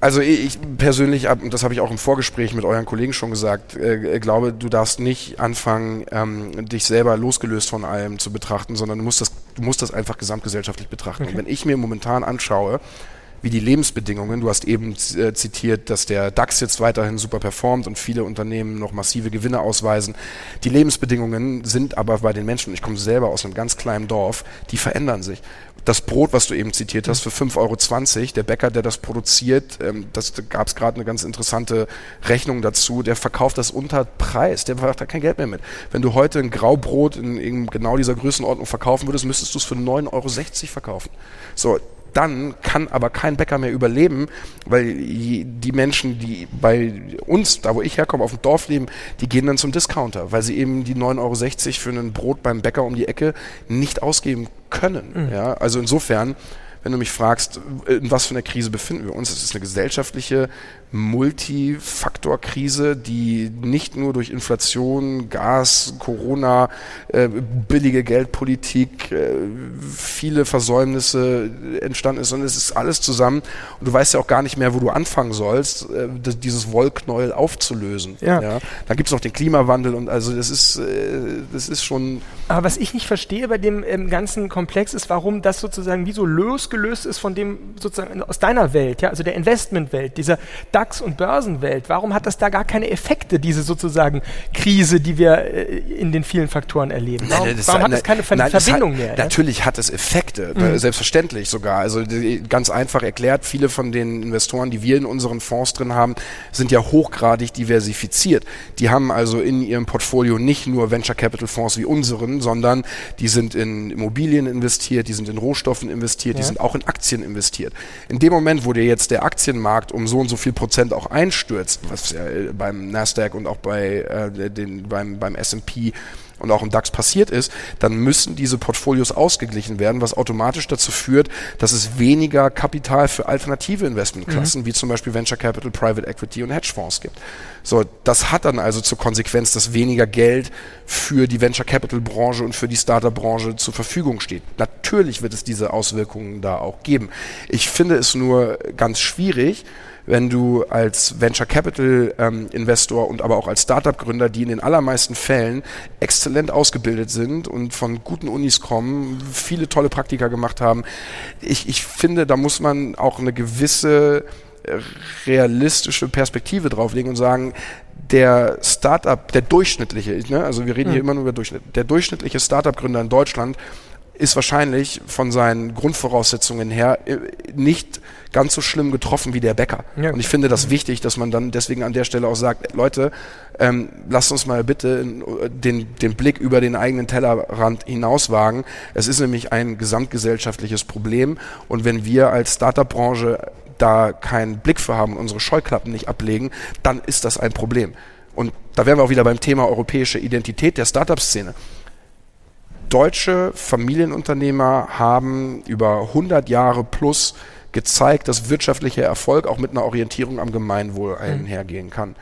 Speaker 3: Also ich persönlich, das habe ich auch im Vorgespräch mit euren Kollegen schon gesagt, äh, glaube, du darfst nicht anfangen, ähm, dich selber losgelöst von allem zu betrachten, sondern du musst das, du musst das einfach gesamtgesellschaftlich betrachten. Und wenn ich mir momentan anschaue, wie die Lebensbedingungen, du hast eben äh, zitiert, dass der DAX jetzt weiterhin super performt und viele Unternehmen noch massive Gewinne ausweisen. Die Lebensbedingungen sind aber bei den Menschen, und ich komme selber aus einem ganz kleinen Dorf, die verändern sich. Das Brot, was du eben zitiert hast, für 5,20 Euro, der Bäcker, der das produziert, ähm, das gab es gerade eine ganz interessante Rechnung dazu, der verkauft das unter Preis, der macht da kein Geld mehr mit. Wenn du heute ein Graubrot in, in genau dieser Größenordnung verkaufen würdest, müsstest du es für 9,60 Euro verkaufen. So, dann kann aber kein Bäcker mehr überleben, weil die Menschen, die bei uns, da wo ich herkomme, auf dem Dorf leben, die gehen dann zum Discounter, weil sie eben die 9,60 Euro für ein Brot beim Bäcker um die Ecke nicht ausgeben können. Ja, also insofern, wenn du mich fragst, in was für einer Krise befinden wir uns, es ist eine gesellschaftliche Multifaktorkrise, die nicht nur durch Inflation, Gas, Corona, äh, billige Geldpolitik, äh, viele Versäumnisse entstanden ist, sondern es ist alles zusammen und du weißt ja auch gar nicht mehr, wo du anfangen sollst, äh, dieses Wollknäuel aufzulösen.
Speaker 1: Ja.
Speaker 3: Dann gibt es noch den Klimawandel und also das ist, äh, das ist schon
Speaker 1: Aber was ich nicht verstehe bei dem ähm, ganzen Komplex ist, warum das sozusagen wie so losgelöst ist von dem sozusagen aus deiner Welt, ja, also der Investmentwelt, dieser DAX- und Börsenwelt. Warum hat das da gar keine Effekte, diese sozusagen Krise, die wir äh, in den vielen Faktoren erleben? Warum,
Speaker 3: Nein, das-
Speaker 1: warum hat es keine Ver
Speaker 3: nein,
Speaker 1: Verbindung
Speaker 3: hat,
Speaker 1: mehr? ja?
Speaker 3: Natürlich hat es Effekte,
Speaker 1: Mhm.
Speaker 3: äh, selbstverständlich sogar. Also die, ganz einfach erklärt, viele von den Investoren, die wir in unseren Fonds drin haben, sind ja hochgradig diversifiziert. Die haben also in ihrem Portfolio nicht nur Venture Capital Fonds wie unseren, sondern die sind in Immobilien investiert, die sind in Rohstoffen investiert, die
Speaker 1: Ja.
Speaker 3: sind auch in Aktien investiert. In dem Moment, wo dir jetzt der Aktienmarkt um so und so viel Prozent auch einstürzt, was ja äh, beim Nasdaq und auch bei äh, den, beim, beim S&P und auch im DAX passiert ist, dann müssen diese Portfolios ausgeglichen werden, was automatisch dazu führt, dass es weniger Kapital für alternative Investmentklassen, wie zum Beispiel Venture Capital, Private Equity und Hedgefonds gibt. So, das hat dann also zur Konsequenz, dass weniger Geld für die Venture Capital Branche und für die Startup Branche zur Verfügung steht. Natürlich wird es diese Auswirkungen da auch geben. Ich finde es nur ganz schwierig, wenn du als Venture Capital ähm, Investor und aber auch als Startup Gründer, die in den allermeisten Fällen exzellent ausgebildet sind und von guten Unis kommen, viele tolle Praktika gemacht haben. Ich, ich finde, da muss man auch eine gewisse äh, realistische Perspektive drauflegen und sagen, der Startup, der durchschnittliche, ne, also wir reden hier immer nur über Durchschnitt, der durchschnittliche Startup-Gründer in Deutschland ist wahrscheinlich von seinen Grundvoraussetzungen her äh, nicht ganz so schlimm getroffen wie der Bäcker. Ja. Und ich finde das wichtig, dass man dann deswegen an der Stelle auch sagt, Leute, ähm, lasst uns mal bitte den, den Blick über den eigenen Tellerrand hinauswagen. Es ist nämlich ein gesamtgesellschaftliches Problem. Und wenn wir als Startup-Branche da keinen Blick für haben und unsere Scheuklappen nicht ablegen, dann ist das ein Problem. Und da wären wir auch wieder beim Thema europäische Identität der Startup-Szene deutsche Familienunternehmer haben über 100 Jahre plus gezeigt, dass wirtschaftlicher Erfolg auch mit einer Orientierung am Gemeinwohl einhergehen kann.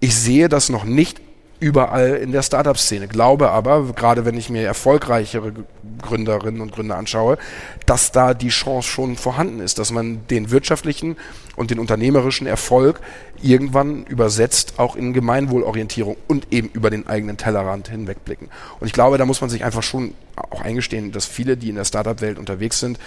Speaker 3: Ich sehe das noch nicht überall in der Startup-Szene. Glaube aber, gerade wenn ich mir erfolgreichere Gründerinnen und Gründer anschaue, dass da die Chance schon vorhanden ist, dass man den wirtschaftlichen und den unternehmerischen Erfolg irgendwann übersetzt, auch in Gemeinwohlorientierung und eben über den eigenen Tellerrand hinwegblicken. Und ich glaube, da muss man sich einfach schon auch eingestehen, dass viele, die in der Startup-Welt unterwegs sind,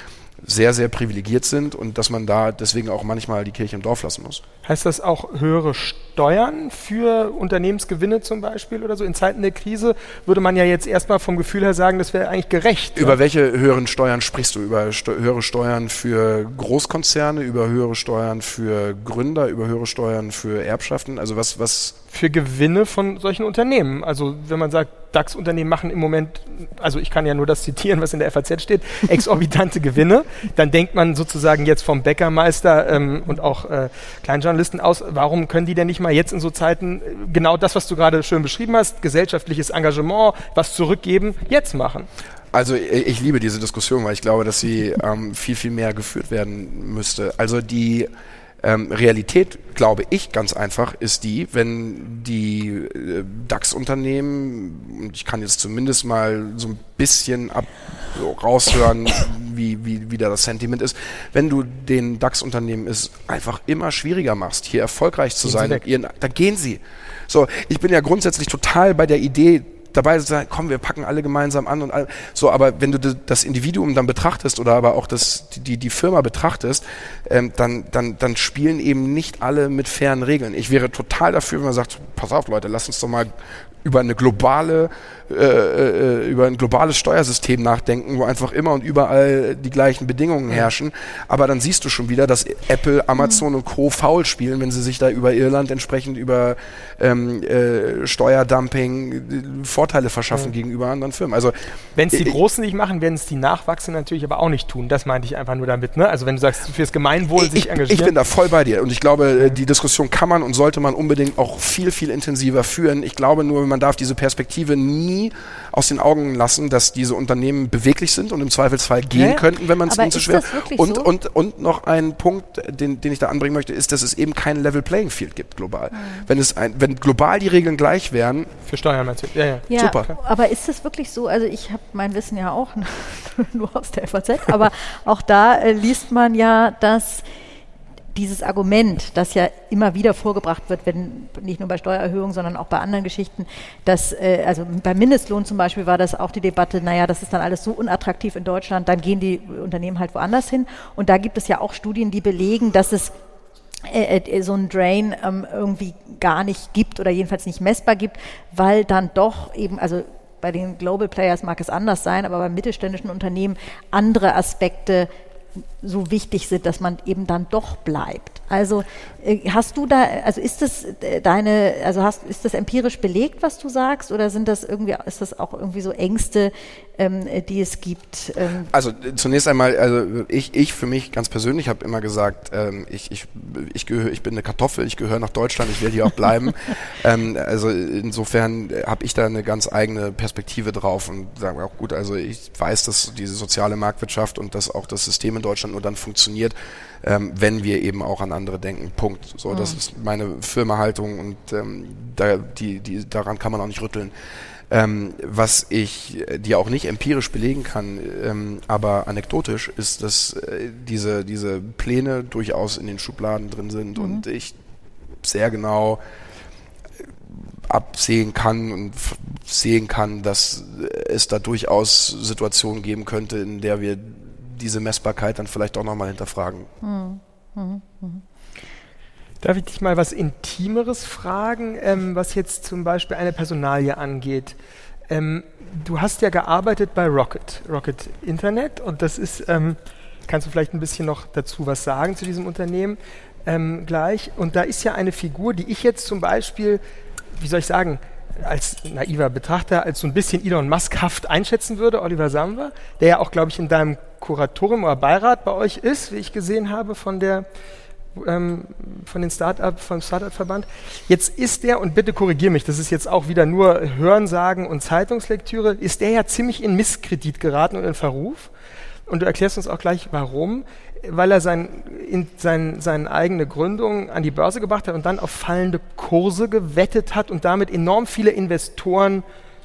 Speaker 3: sehr, sehr privilegiert sind und dass man da deswegen auch manchmal die Kirche im Dorf lassen muss.
Speaker 1: Heißt das auch höhere Steuern für Unternehmensgewinne zum Beispiel oder so? In Zeiten der Krise würde man ja jetzt erstmal vom Gefühl her sagen, das wäre eigentlich gerecht.
Speaker 3: Über ja? welche höheren Steuern sprichst du? Über höhere Steuern für Großkonzerne, über höhere Steuern für Gründer, über höhere Steuern für Erbschaften? Also was, was
Speaker 1: für Gewinne von solchen Unternehmen. Also wenn man sagt, DAX-Unternehmen machen im Moment, also ich kann ja nur das zitieren, was in der FAZ steht, exorbitante Gewinne, dann denkt man sozusagen jetzt vom Bäckermeister ähm, und auch äh, Kleinjournalisten aus, warum können die denn nicht mal jetzt in so Zeiten äh, genau das, was du gerade schön beschrieben hast, gesellschaftliches Engagement, was zurückgeben, jetzt machen?
Speaker 3: Also ich liebe diese Diskussion, weil ich glaube, dass sie ähm, viel, viel mehr geführt werden müsste. Also die ähm, Realität, glaube ich, ganz einfach, ist die, wenn die äh, DAX-Unternehmen, und ich kann jetzt zumindest mal so ein bisschen ab, so raushören, wie, wie, wie da das Sentiment ist, wenn du den DAX-Unternehmen es einfach immer schwieriger machst, hier erfolgreich zu gehen sein, ihren, da gehen sie. So, ich bin ja grundsätzlich total bei der Idee, dabei zu sein, komm, wir packen alle gemeinsam an und all, so, aber wenn du das Individuum dann betrachtest oder aber auch das, die, die Firma betrachtest, ähm, dann, dann, dann spielen eben nicht alle mit fairen Regeln. Ich wäre total dafür, wenn man sagt, pass auf Leute, lass uns doch mal über eine globale äh, äh, über ein globales Steuersystem nachdenken, wo einfach immer und überall die gleichen Bedingungen herrschen. Aber dann siehst du schon wieder, dass Apple, Amazon und Co. faul spielen, wenn sie sich da über Irland entsprechend über ähm, äh, Steuerdumping äh, Vorteile verschaffen ja. gegenüber anderen Firmen. Also
Speaker 1: wenn es die Großen nicht machen, werden es die Nachwachsenden natürlich aber auch nicht tun. Das meinte ich einfach nur damit. Ne? Also wenn du sagst, fürs Gemeinwohl
Speaker 3: ich,
Speaker 1: sich engagieren.
Speaker 3: Ich bin da voll bei dir und ich glaube, die Diskussion kann man und sollte man unbedingt auch viel, viel intensiver führen. Ich glaube nur, man darf diese Perspektive nie aus den Augen lassen, dass diese Unternehmen beweglich sind und im Zweifelsfall gehen ja, könnten, wenn man es ihnen zu schwer. Und, so? und, und noch ein Punkt, den, den ich da anbringen möchte, ist, dass es eben kein Level Playing Field gibt global. Mhm. Wenn es ein, wenn global die Regeln gleich wären.
Speaker 1: Für Steuern meinst du?
Speaker 2: Ja, ja. ja Super. Aber ist das wirklich so? Also ich habe mein Wissen ja auch nur aus der FAZ, aber auch da äh, liest man ja, dass dieses Argument, das ja immer wieder vorgebracht wird, wenn nicht nur bei Steuererhöhungen, sondern auch bei anderen Geschichten, dass, äh, also beim Mindestlohn zum Beispiel war das auch die Debatte, naja, das ist dann alles so unattraktiv in Deutschland, dann gehen die Unternehmen halt woanders hin. Und da gibt es ja auch Studien, die belegen, dass es äh, äh, so ein Drain ähm, irgendwie gar nicht gibt oder jedenfalls nicht messbar gibt, weil dann doch eben, also bei den Global Players mag es anders sein, aber bei mittelständischen Unternehmen andere Aspekte so wichtig sind, dass man eben dann doch bleibt. Also äh, hast du da, also ist das äh, deine, also hast, ist das empirisch belegt, was du sagst, oder sind das irgendwie, ist das auch irgendwie so Ängste, ähm, die es gibt?
Speaker 3: Ähm? Also zunächst einmal, also ich, ich für mich ganz persönlich habe immer gesagt, ähm, ich, ich, ich gehöre, ich bin eine Kartoffel, ich gehöre nach Deutschland, ich werde hier auch bleiben. ähm, also insofern habe ich da eine ganz eigene Perspektive drauf und sage auch gut, also ich weiß, dass diese soziale Marktwirtschaft und dass auch das System in Deutschland nur dann funktioniert, ähm, wenn wir eben auch an andere denken. Punkt. So, mhm. das ist meine Firmahaltung und ähm, da, die, die, daran kann man auch nicht rütteln. Ähm, was ich äh, dir auch nicht empirisch belegen kann, ähm, aber anekdotisch ist, dass äh, diese, diese Pläne durchaus in den Schubladen drin sind mhm. und ich sehr genau äh, absehen kann und sehen kann, dass es da durchaus Situationen geben könnte, in der wir diese Messbarkeit dann vielleicht auch nochmal hinterfragen. Mhm. Mhm.
Speaker 1: Darf ich dich mal was Intimeres fragen, ähm, was jetzt zum Beispiel eine Personalie angeht? Ähm, du hast ja gearbeitet bei Rocket, Rocket Internet und das ist, ähm, kannst du vielleicht ein bisschen noch dazu was sagen zu diesem Unternehmen ähm, gleich? Und da ist ja eine Figur, die ich jetzt zum Beispiel, wie soll ich sagen, als naiver Betrachter als so ein bisschen Elon Musk-haft einschätzen würde, Oliver Samwer, der ja auch, glaube ich, in deinem Kuratorium oder Beirat bei euch ist, wie ich gesehen habe von der ähm, von den Startup, vom Startup-Verband. Jetzt ist der, und bitte korrigiere mich, das ist jetzt auch wieder nur Hörensagen und Zeitungslektüre, ist der ja ziemlich in Misskredit geraten und in Verruf. Und du erklärst uns auch gleich, warum. Weil er sein, in sein, seine eigene Gründung an die Börse gebracht hat und dann auf fallende Kurse gewettet hat und damit enorm viele Investoren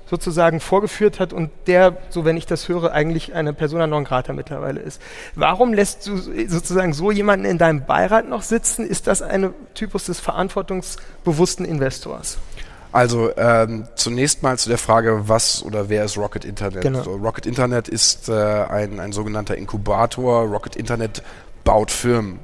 Speaker 1: sozusagen vorgeführt hat und der, so wenn ich das höre, eigentlich eine Persona non grata mittlerweile ist. Warum lässt du sozusagen so jemanden in deinem Beirat noch sitzen? Ist das ein Typus des verantwortungsbewussten Investors?
Speaker 3: Also ähm, zunächst mal zu der Frage, was oder wer ist Rocket Internet? Genau. So, Rocket Internet ist äh, ein, ein sogenannter Inkubator. Rocket Internet baut Firmen.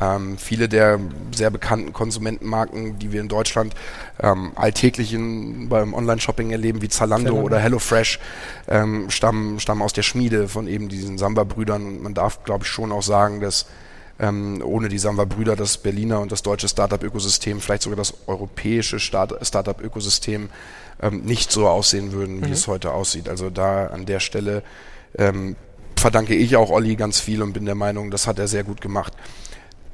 Speaker 3: Ähm, viele der sehr bekannten Konsumentenmarken, die wir in Deutschland ähm, alltäglich in, beim Online-Shopping erleben, wie Zalando Zalando. oder HelloFresh, ähm, stammen, stammen aus der Schmiede von eben diesen Samba-Brüdern. Und man darf, glaube ich, schon auch sagen, dass ähm, ohne die Samba-Brüder das Berliner und das deutsche Startup-Ökosystem, vielleicht sogar das europäische Start Startup-Ökosystem ähm, nicht so aussehen würden, wie mhm. es heute aussieht. Also da an der Stelle ähm, verdanke ich auch Olli ganz viel und bin der Meinung, das hat er sehr gut gemacht.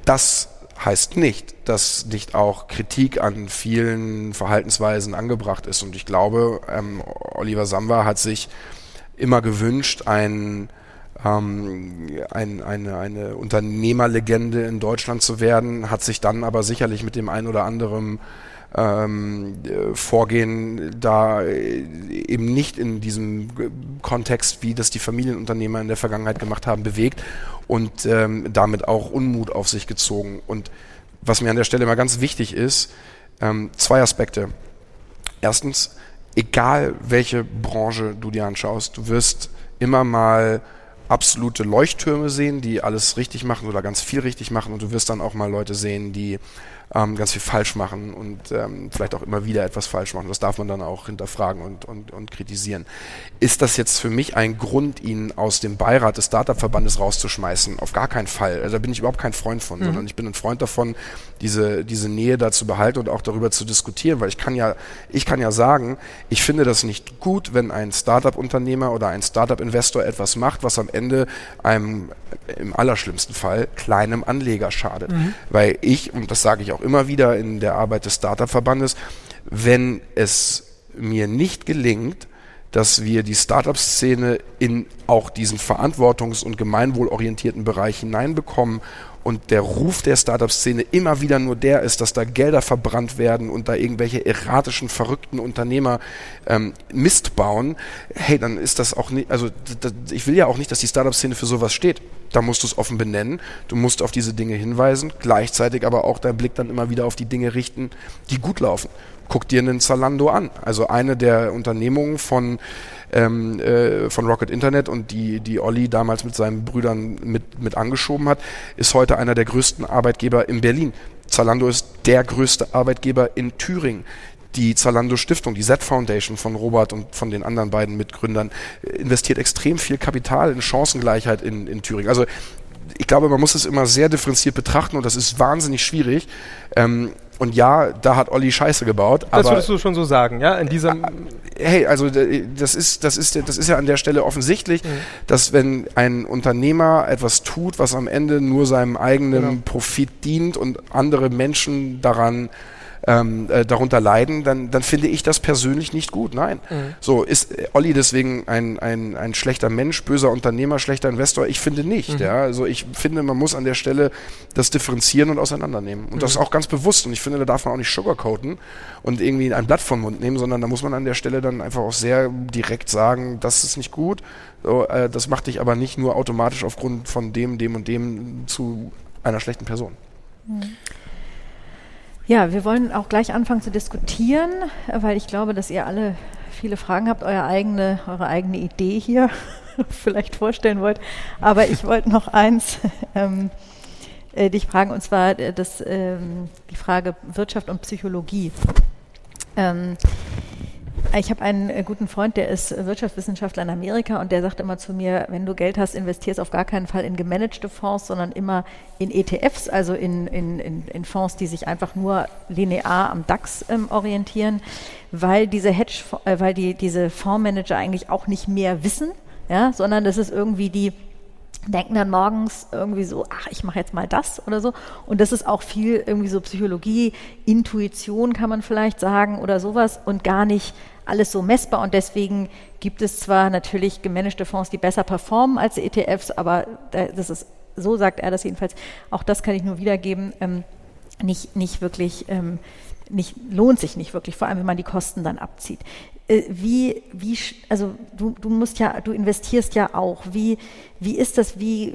Speaker 3: Das heißt nicht, dass nicht auch Kritik an vielen Verhaltensweisen angebracht ist. Und ich glaube, ähm, Oliver Samba hat sich immer gewünscht, ein, ähm, ein, eine, eine Unternehmerlegende in Deutschland zu werden, hat sich dann aber sicherlich mit dem ein oder anderen ähm, Vorgehen da äh, eben nicht in diesem Kontext, wie das die Familienunternehmer in der Vergangenheit gemacht haben, bewegt und ähm, damit auch Unmut auf sich gezogen. Und was mir an der Stelle mal ganz wichtig ist, ähm, zwei Aspekte. Erstens, egal welche Branche du dir anschaust, du wirst immer mal absolute Leuchttürme sehen, die alles richtig machen oder ganz viel richtig machen und du wirst dann auch mal Leute sehen, die ähm, ganz viel falsch machen und ähm, vielleicht auch immer wieder etwas falsch machen. Das darf man dann auch hinterfragen und, und, und kritisieren. Ist das jetzt für mich ein Grund, ihn aus dem Beirat des Startup-Verbandes rauszuschmeißen? Auf gar keinen Fall. Also da bin ich überhaupt kein Freund von, mhm. sondern ich bin ein Freund davon, diese, diese Nähe da zu behalten und auch darüber zu diskutieren, weil ich kann ja, ich kann ja sagen, ich finde das nicht gut, wenn ein Startup-Unternehmer oder ein Startup-Investor etwas macht, was am Ende einem im allerschlimmsten Fall kleinem Anleger schadet. Mhm. Weil ich, und das sage ich auch immer wieder in der Arbeit des Startup-Verbandes, wenn es mir nicht gelingt, dass wir die Startup-Szene in auch diesen verantwortungs- und gemeinwohlorientierten Bereich hineinbekommen und der Ruf der Startup-Szene immer wieder nur der ist, dass da Gelder verbrannt werden und da irgendwelche erratischen, verrückten Unternehmer ähm, Mist bauen, hey, dann ist das auch nicht, also ich will ja auch nicht, dass die Startup-Szene für sowas steht. Da musst du es offen benennen, du musst auf diese Dinge hinweisen, gleichzeitig aber auch deinen Blick dann immer wieder auf die Dinge richten, die gut laufen. Guck dir einen Zalando an. Also eine der Unternehmungen von ähm, äh, von Rocket Internet und die, die Olli damals mit seinen Brüdern mit, mit angeschoben hat, ist heute einer der größten Arbeitgeber in Berlin. Zalando ist der größte Arbeitgeber in Thüringen die Zalando Stiftung, die Z Foundation von Robert und von den anderen beiden Mitgründern, äh, investiert extrem viel Kapital in Chancengleichheit in, in Thüringen. Also ich glaube, man muss es immer sehr differenziert betrachten und das ist wahnsinnig schwierig. Ähm, und ja, da hat Olli Scheiße gebaut.
Speaker 1: Das würdest du schon so sagen, ja? In diesem
Speaker 3: äh, hey, also das ist, das ist, das ist ja an der Stelle offensichtlich, mhm. dass wenn ein Unternehmer etwas tut, was am Ende nur seinem eigenen genau. Profit dient und andere Menschen daran ähm, äh, darunter leiden, dann, dann finde ich das persönlich nicht gut. Nein. Mhm. So, ist Olli deswegen ein, ein, ein schlechter Mensch, böser Unternehmer, schlechter Investor? Ich finde nicht. Mhm. Ja? Also ich finde, man muss an der Stelle das differenzieren und auseinandernehmen. Und mhm. das auch ganz bewusst. Und ich finde, da darf man auch nicht sugarcoaten und irgendwie ein Blatt vom Mund nehmen, sondern da muss man an der Stelle dann einfach auch sehr direkt sagen, das ist nicht gut. So, äh, das macht dich aber nicht nur automatisch aufgrund von dem, dem und dem zu einer schlechten Person. Mhm.
Speaker 2: Ja, wir wollen auch gleich anfangen zu diskutieren, weil ich glaube, dass ihr alle viele Fragen habt, eure eigene, eure eigene Idee hier vielleicht vorstellen wollt. Aber ich wollte noch eins ähm, äh, dich fragen, und zwar äh, das, ähm, die Frage Wirtschaft und Psychologie. Ähm, Ich habe einen äh, guten Freund, der ist Wirtschaftswissenschaftler in Amerika und der sagt immer zu mir, wenn du Geld hast, investierst auf gar keinen Fall in gemanagte Fonds, sondern immer in ETFs, also in, in, in, in Fonds, die sich einfach nur linear am DAX ähm, orientieren, weil diese Hedge, äh, weil die, diese Fondsmanager eigentlich auch nicht mehr wissen, ja, sondern das ist irgendwie die denken dann morgens irgendwie so, ach, ich mache jetzt mal das oder so. Und das ist auch viel irgendwie so Psychologie, Intuition kann man vielleicht sagen oder sowas und gar nicht alles so messbar. Und deswegen gibt es zwar natürlich gemanagte Fonds, die besser performen als ETFs, aber das ist, so sagt er das jedenfalls, auch das kann ich nur wiedergeben, ähm, nicht, nicht wirklich ähm, nicht, lohnt sich nicht wirklich, vor allem wenn man die Kosten dann abzieht. Äh, wie, wie, also du, du musst ja, du investierst ja auch. Wie, wie ist das? Wie,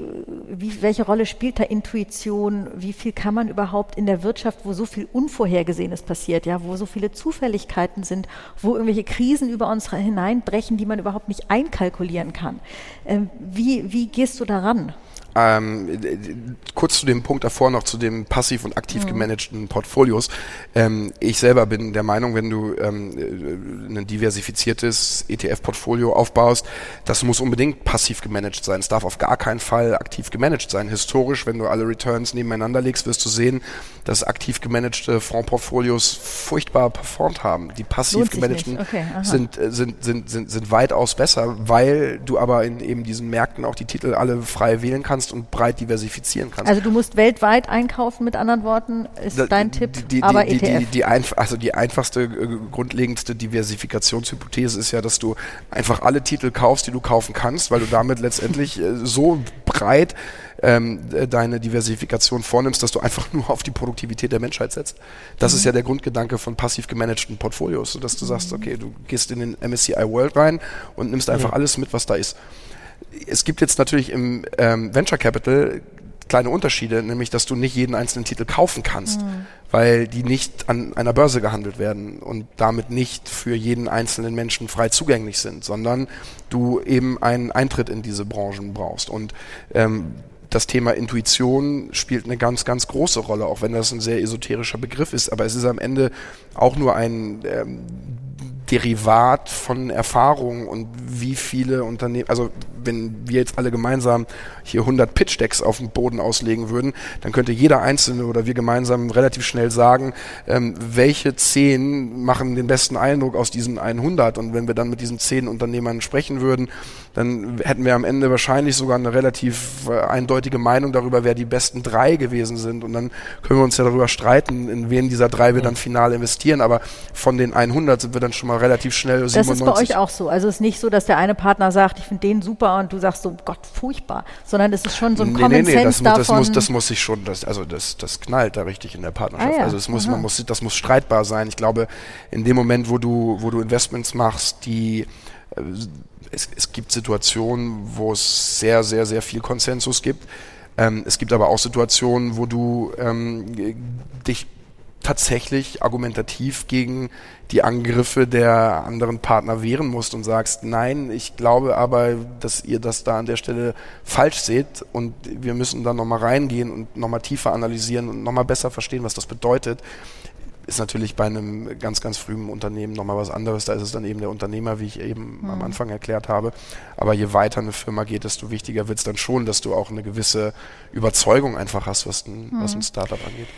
Speaker 2: wie, welche Rolle spielt da Intuition? Wie viel kann man überhaupt in der Wirtschaft, wo so viel Unvorhergesehenes passiert, ja, wo so viele Zufälligkeiten sind, wo irgendwelche Krisen über uns hineinbrechen, die man überhaupt nicht einkalkulieren kann? Ähm, wie, wie gehst du daran?
Speaker 3: Ähm, kurz zu dem Punkt davor noch zu dem passiv und aktiv mhm. gemanagten Portfolios. Ähm, ich selber bin der Meinung, wenn du ähm, äh, ein diversifiziertes ETF-Portfolio aufbaust, das muss unbedingt passiv gemanagt sein. Es darf auf gar keinen Fall aktiv gemanagt sein. Historisch, wenn du alle Returns nebeneinander legst, wirst du sehen, dass aktiv gemanagte Fondsportfolios furchtbar performt haben. Die passiv gemanagten okay, sind, äh, sind, sind, sind, sind weitaus besser, weil du aber in eben diesen Märkten auch die Titel alle frei wählen kannst kannst und breit diversifizieren kannst.
Speaker 2: Also du musst weltweit einkaufen, mit anderen Worten, ist da, dein Tipp,
Speaker 3: die, die, aber die, ETF. Die, die, einf also die einfachste, äh, grundlegendste Diversifikationshypothese ist ja, dass du einfach alle Titel kaufst, die du kaufen kannst, weil du damit letztendlich äh, so breit ähm, deine Diversifikation vornimmst, dass du einfach nur auf die Produktivität der Menschheit setzt. Das mhm. ist ja der Grundgedanke von passiv gemanagten Portfolios, dass du sagst, okay, du gehst in den MSCI World rein und nimmst einfach mhm. alles mit, was da ist es gibt jetzt natürlich im ähm, Venture Capital kleine Unterschiede, nämlich dass du nicht jeden einzelnen Titel kaufen kannst, mhm. weil die nicht an einer Börse gehandelt werden und damit nicht für jeden einzelnen Menschen frei zugänglich sind, sondern du eben einen Eintritt in diese Branchen brauchst. Und ähm, das Thema Intuition spielt eine ganz, ganz große Rolle, auch wenn das ein sehr esoterischer Begriff ist, aber es ist am Ende auch nur ein ähm, Derivat von Erfahrungen und wie viele Unternehmen, also wenn wir jetzt alle gemeinsam hier 100 Pitch-Decks auf dem Boden auslegen würden, dann könnte jeder Einzelne oder wir gemeinsam relativ schnell sagen, ähm, welche zehn machen den besten Eindruck aus diesen 100 und wenn wir dann mit diesen zehn Unternehmern sprechen würden, dann hätten wir am Ende wahrscheinlich sogar eine relativ äh, eindeutige Meinung darüber, wer die besten drei gewesen sind und dann können wir uns ja darüber streiten, in wen dieser drei wir dann final investieren, aber von den 100 sind wir dann schon mal relativ schnell 97.
Speaker 2: Das ist bei euch auch so. Also es ist nicht so, dass der eine Partner sagt, ich finde den super und du sagst so, Gott, furchtbar, sondern es ist schon so ein nee, Common nee, nee,
Speaker 3: das,
Speaker 2: davon.
Speaker 3: Das muss, das muss sich schon, das, also das, das knallt da richtig in der Partnerschaft. Ah, ja. Also es muss, man muss, das muss streitbar sein. Ich glaube, in dem Moment, wo du, wo du Investments machst, die äh, es, es gibt Situationen, wo es sehr, sehr, sehr viel Konsensus gibt. Ähm, es gibt aber auch Situationen, wo du ähm, dich tatsächlich argumentativ gegen die Angriffe der anderen Partner wehren musst und sagst, nein, ich glaube aber, dass ihr das da an der Stelle falsch seht und wir müssen da nochmal reingehen und nochmal tiefer analysieren und nochmal besser verstehen, was das bedeutet. Ist natürlich bei einem ganz, ganz frühen Unternehmen nochmal was anderes. Da ist es dann eben der Unternehmer, wie ich eben mhm. am Anfang erklärt habe. Aber je weiter eine Firma geht, desto wichtiger wird es dann schon, dass du auch eine gewisse Überzeugung einfach hast, was ein, mhm. was ein Startup angeht.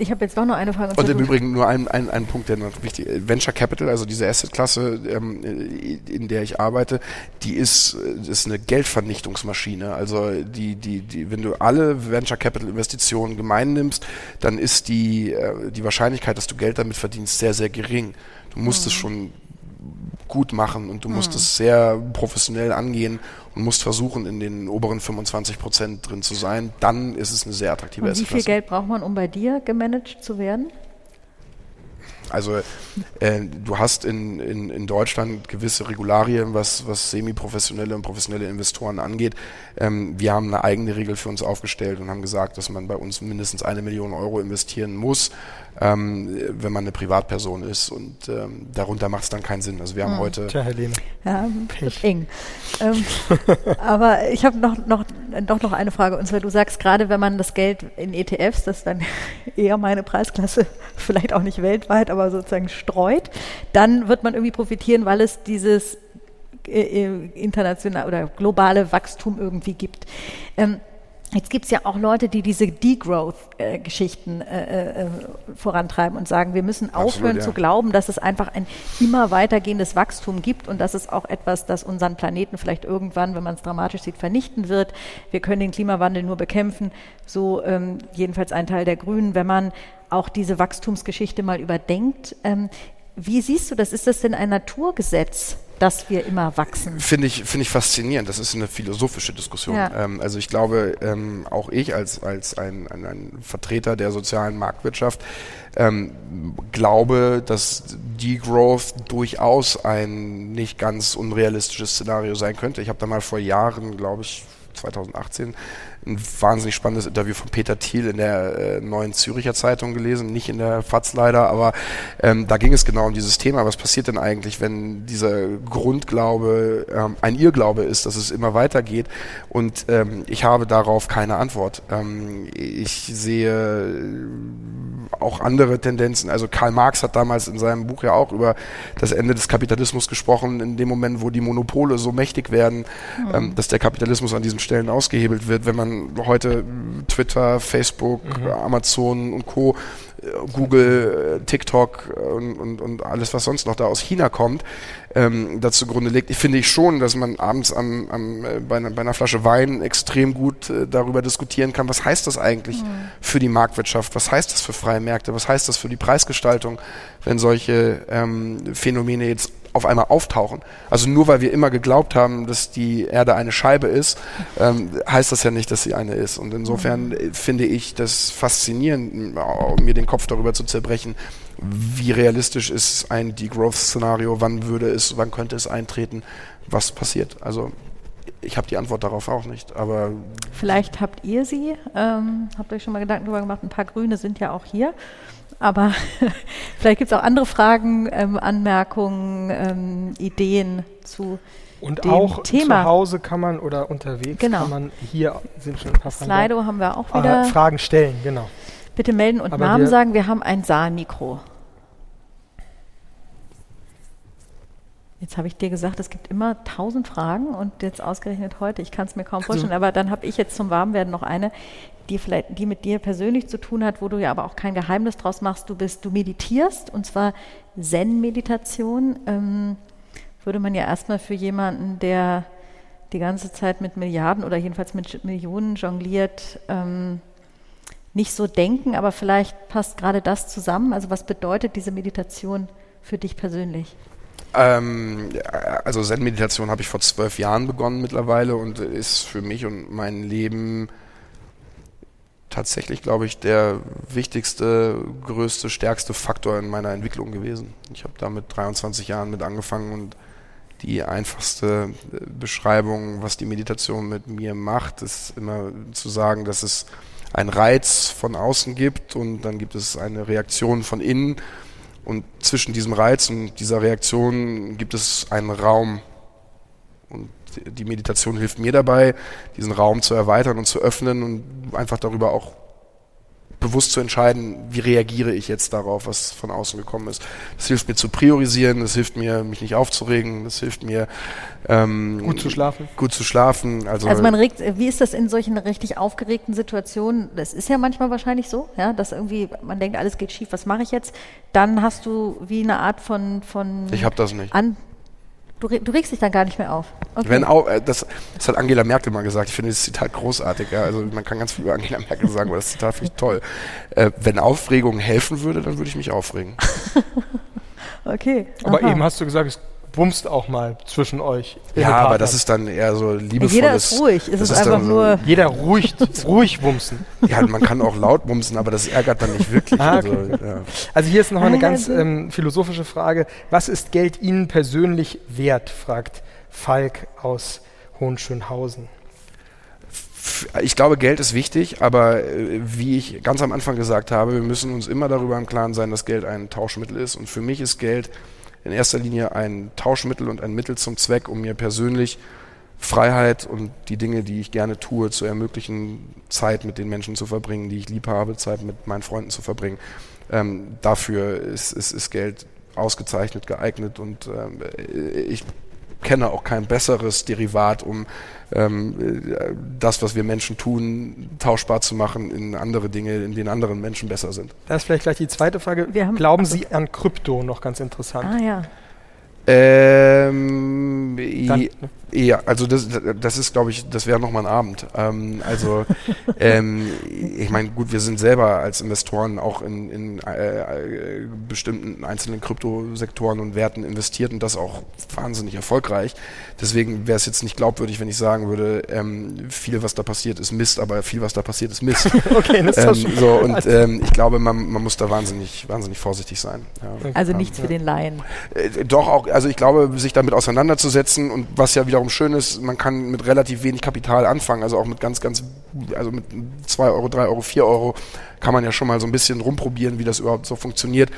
Speaker 2: Ich habe jetzt noch nur eine Frage.
Speaker 3: Und, und im Übrigen nur ein, ein, ein Punkt, der noch wichtig ist. Venture Capital, also diese Assetklasse, ähm, in der ich arbeite, die ist, ist eine Geldvernichtungsmaschine. Also die, die, die, wenn du alle Venture Capital Investitionen gemein nimmst, dann ist die, äh, die Wahrscheinlichkeit, dass du Geld damit verdienst, sehr, sehr gering. Du musst mhm. es schon gut machen und du musst mhm. es sehr professionell angehen und musst versuchen, in den oberen 25 Prozent drin zu sein. Dann ist es eine sehr attraktive
Speaker 2: und Wie viel Geld braucht man, um bei dir gemanagt zu werden?
Speaker 3: Also äh, du hast in, in, in Deutschland gewisse Regularien, was, was semi-professionelle und professionelle Investoren angeht. Ähm, wir haben eine eigene Regel für uns aufgestellt und haben gesagt, dass man bei uns mindestens eine Million Euro investieren muss. Ähm, wenn man eine Privatperson ist. Und ähm, darunter macht es dann keinen Sinn. Also wir haben mhm. heute.
Speaker 1: Tja, Helene.
Speaker 2: Ja, Pech. eng. ähm, aber ich habe noch, noch, doch noch eine Frage. Und zwar, du sagst gerade, wenn man das Geld in ETFs, das dann eher meine Preisklasse, vielleicht auch nicht weltweit, aber sozusagen streut, dann wird man irgendwie profitieren, weil es dieses äh, äh international oder globale Wachstum irgendwie gibt. Ähm, Jetzt gibt es ja auch Leute, die diese Degrowth-Geschichten äh, äh, äh, vorantreiben und sagen, wir müssen Absolut, aufhören ja. zu glauben, dass es einfach ein immer weitergehendes Wachstum gibt und dass es auch etwas, das unseren Planeten vielleicht irgendwann, wenn man es dramatisch sieht, vernichten wird. Wir können den Klimawandel nur bekämpfen, so ähm, jedenfalls ein Teil der Grünen, wenn man auch diese Wachstumsgeschichte mal überdenkt. Ähm, wie siehst du das? Ist das denn ein Naturgesetz? Dass wir immer wachsen.
Speaker 3: Finde ich, finde ich faszinierend. Das ist eine philosophische Diskussion. Ja. Ähm, also ich glaube, ähm, auch ich als, als ein, ein, ein, Vertreter der sozialen Marktwirtschaft ähm, glaube, dass Degrowth durchaus ein nicht ganz unrealistisches Szenario sein könnte. Ich habe da mal vor Jahren, glaube ich, 2018 ein wahnsinnig spannendes Interview von Peter Thiel in der äh, neuen Züricher Zeitung gelesen, nicht in der FAZ leider, aber ähm, da ging es genau um dieses Thema. Was passiert denn eigentlich, wenn dieser Grundglaube ähm, ein Irrglaube ist, dass es immer weitergeht? Und ähm, ich habe darauf keine Antwort. Ähm, ich sehe auch andere Tendenzen. Also Karl Marx hat damals in seinem Buch ja auch über das Ende des Kapitalismus gesprochen, in dem Moment, wo die Monopole so mächtig werden, mhm. ähm, dass der Kapitalismus an diesen Stellen ausgehebelt wird. Wenn man heute Twitter, Facebook, mhm. Amazon und Co Google, TikTok und, und, und alles, was sonst noch da aus China kommt, ähm, dazu Grunde legt. Ich finde ich schon, dass man abends am, am, äh, bei, einer, bei einer Flasche Wein extrem gut äh, darüber diskutieren kann, was heißt das eigentlich mhm. für die Marktwirtschaft, was heißt das für freie Märkte, was heißt das für die Preisgestaltung, wenn solche ähm, Phänomene jetzt auf einmal auftauchen. Also nur weil wir immer geglaubt haben, dass die Erde eine Scheibe ist, ähm, heißt das ja nicht, dass sie eine ist. Und insofern mhm. finde ich das faszinierend, mir den Kopf darüber zu zerbrechen, wie realistisch ist ein Degrowth-Szenario, wann würde es, wann könnte es eintreten, was passiert. Also ich habe die Antwort darauf auch nicht, aber
Speaker 2: vielleicht habt ihr sie, ähm, habt euch schon mal Gedanken darüber gemacht. Ein paar Grüne sind ja auch hier. Aber vielleicht gibt es auch andere Fragen, ähm, Anmerkungen, ähm, Ideen zu
Speaker 1: und
Speaker 2: dem
Speaker 1: auch
Speaker 2: Thema.
Speaker 1: zu Hause kann man oder unterwegs genau. kann man hier sind schon ein
Speaker 2: paar Fragen. Slido haben wir auch wieder.
Speaker 1: Äh, Fragen stellen, genau.
Speaker 2: Bitte melden und Aber Namen wir sagen. Wir haben ein Saalmikro. Jetzt habe ich dir gesagt, es gibt immer tausend Fragen und jetzt ausgerechnet heute, ich kann es mir kaum also vorstellen, aber dann habe ich jetzt zum Warmwerden noch eine, die vielleicht, die mit dir persönlich zu tun hat, wo du ja aber auch kein Geheimnis draus machst. Du bist, du meditierst und zwar Zen-Meditation. Ähm, würde man ja erstmal für jemanden, der die ganze Zeit mit Milliarden oder jedenfalls mit Millionen jongliert, ähm, nicht so denken, aber vielleicht passt gerade das zusammen. Also was bedeutet diese Meditation für dich persönlich?
Speaker 3: Ähm, also Zen-Meditation habe ich vor zwölf Jahren begonnen mittlerweile und ist für mich und mein Leben tatsächlich, glaube ich, der wichtigste, größte, stärkste Faktor in meiner Entwicklung gewesen. Ich habe da mit 23 Jahren mit angefangen und die einfachste äh, Beschreibung, was die Meditation mit mir macht, ist immer zu sagen, dass es einen Reiz von außen gibt und dann gibt es eine Reaktion von innen und zwischen diesem Reiz und dieser Reaktion gibt es einen Raum. Und die Meditation hilft mir dabei, diesen Raum zu erweitern und zu öffnen und einfach darüber auch bewusst zu entscheiden, wie reagiere ich jetzt darauf, was von außen gekommen ist. Das hilft mir zu priorisieren, das hilft mir, mich nicht aufzuregen, das hilft mir
Speaker 1: ähm, gut zu schlafen.
Speaker 3: Gut zu schlafen.
Speaker 2: Also, also man regt, wie ist das in solchen richtig aufgeregten Situationen? Das ist ja manchmal wahrscheinlich so, ja, dass irgendwie man denkt, alles geht schief, was mache ich jetzt? Dann hast du wie eine Art von von
Speaker 3: ich habe das nicht.
Speaker 2: An, Du, du, regst dich dann gar nicht mehr auf.
Speaker 3: Okay. Wenn auch, äh, das, das, hat Angela Merkel mal gesagt. Ich finde das Zitat großartig. Ja. Also man kann ganz viel über Angela Merkel sagen, aber das Zitat finde ich toll. Äh, wenn Aufregung helfen würde, dann würde ich mich aufregen.
Speaker 2: okay.
Speaker 1: Aber Aha. eben hast du gesagt, es bumst auch mal zwischen euch.
Speaker 3: Ja, aber das ist dann eher so liebevolles.
Speaker 2: Jeder ist ruhig. Es ist, ist einfach nur.
Speaker 1: Jeder ruhig, ruhig bumsen.
Speaker 3: Ja, man kann auch laut bumsen, aber das ärgert dann nicht wirklich.
Speaker 1: Ah, okay. also, ja. also, hier ist noch eine ganz ähm, philosophische Frage. Was ist Geld Ihnen persönlich wert? fragt Falk aus Hohenschönhausen.
Speaker 3: ich glaube, Geld ist wichtig, aber äh, wie ich ganz am Anfang gesagt habe, wir müssen uns immer darüber im Klaren sein, dass Geld ein Tauschmittel ist. Und für mich ist Geld in erster Linie ein Tauschmittel und ein Mittel zum Zweck, um mir persönlich Freiheit und die Dinge, die ich gerne tue, zu ermöglichen, Zeit mit den Menschen zu verbringen, die ich lieb habe, Zeit mit meinen Freunden zu verbringen. Ähm, dafür ist, ist, ist Geld ausgezeichnet, geeignet und ähm, ich kenne auch kein besseres Derivat, um ähm, das, was wir Menschen tun, tauschbar zu machen in andere Dinge, in denen anderen Menschen besser sind.
Speaker 1: Das ist vielleicht gleich die zweite Frage. Glauben Sie an Krypto noch ganz interessant?
Speaker 2: Ah ja.
Speaker 3: Ähm, Dann, ne? Ja, also das, das ist, glaube ich, das wäre nochmal ein Abend. Ähm, also ähm, ich meine, gut, wir sind selber als Investoren auch in, in äh, äh, bestimmten einzelnen Kryptosektoren und Werten investiert und das auch wahnsinnig erfolgreich. Deswegen wäre es jetzt nicht glaubwürdig, wenn ich sagen würde, ähm, viel, was da passiert, ist Mist, aber viel, was da passiert, ist Mist. okay, das ist ähm, schon so und ähm, ich glaube, man, man muss da wahnsinnig, wahnsinnig vorsichtig sein.
Speaker 2: Ja. Also nichts ja. für den Laien.
Speaker 3: Äh, doch auch, also ich glaube, sich damit auseinanderzusetzen und was ja wieder wiederum schön ist, man kann mit relativ wenig Kapital anfangen, also auch mit ganz, ganz, also mit 2 Euro, 3 Euro, 4 Euro kann man ja schon mal so ein bisschen rumprobieren, wie das überhaupt so funktioniert.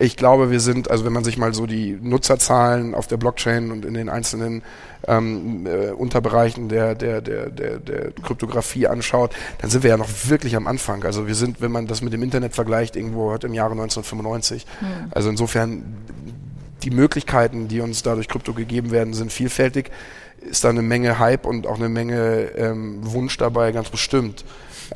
Speaker 3: Ich glaube, wir sind, also wenn man sich mal so die Nutzerzahlen auf der Blockchain und in den einzelnen ähm, äh, Unterbereichen der, der, der, der, der Kryptographie anschaut, dann sind wir ja noch wirklich am Anfang. Also wir sind, wenn man das mit dem Internet vergleicht, irgendwo heute im Jahre 1995. Mhm. Also insofern die Möglichkeiten, die uns dadurch Krypto gegeben werden, sind vielfältig. Ist da eine Menge Hype und auch eine Menge ähm, Wunsch dabei, ganz bestimmt.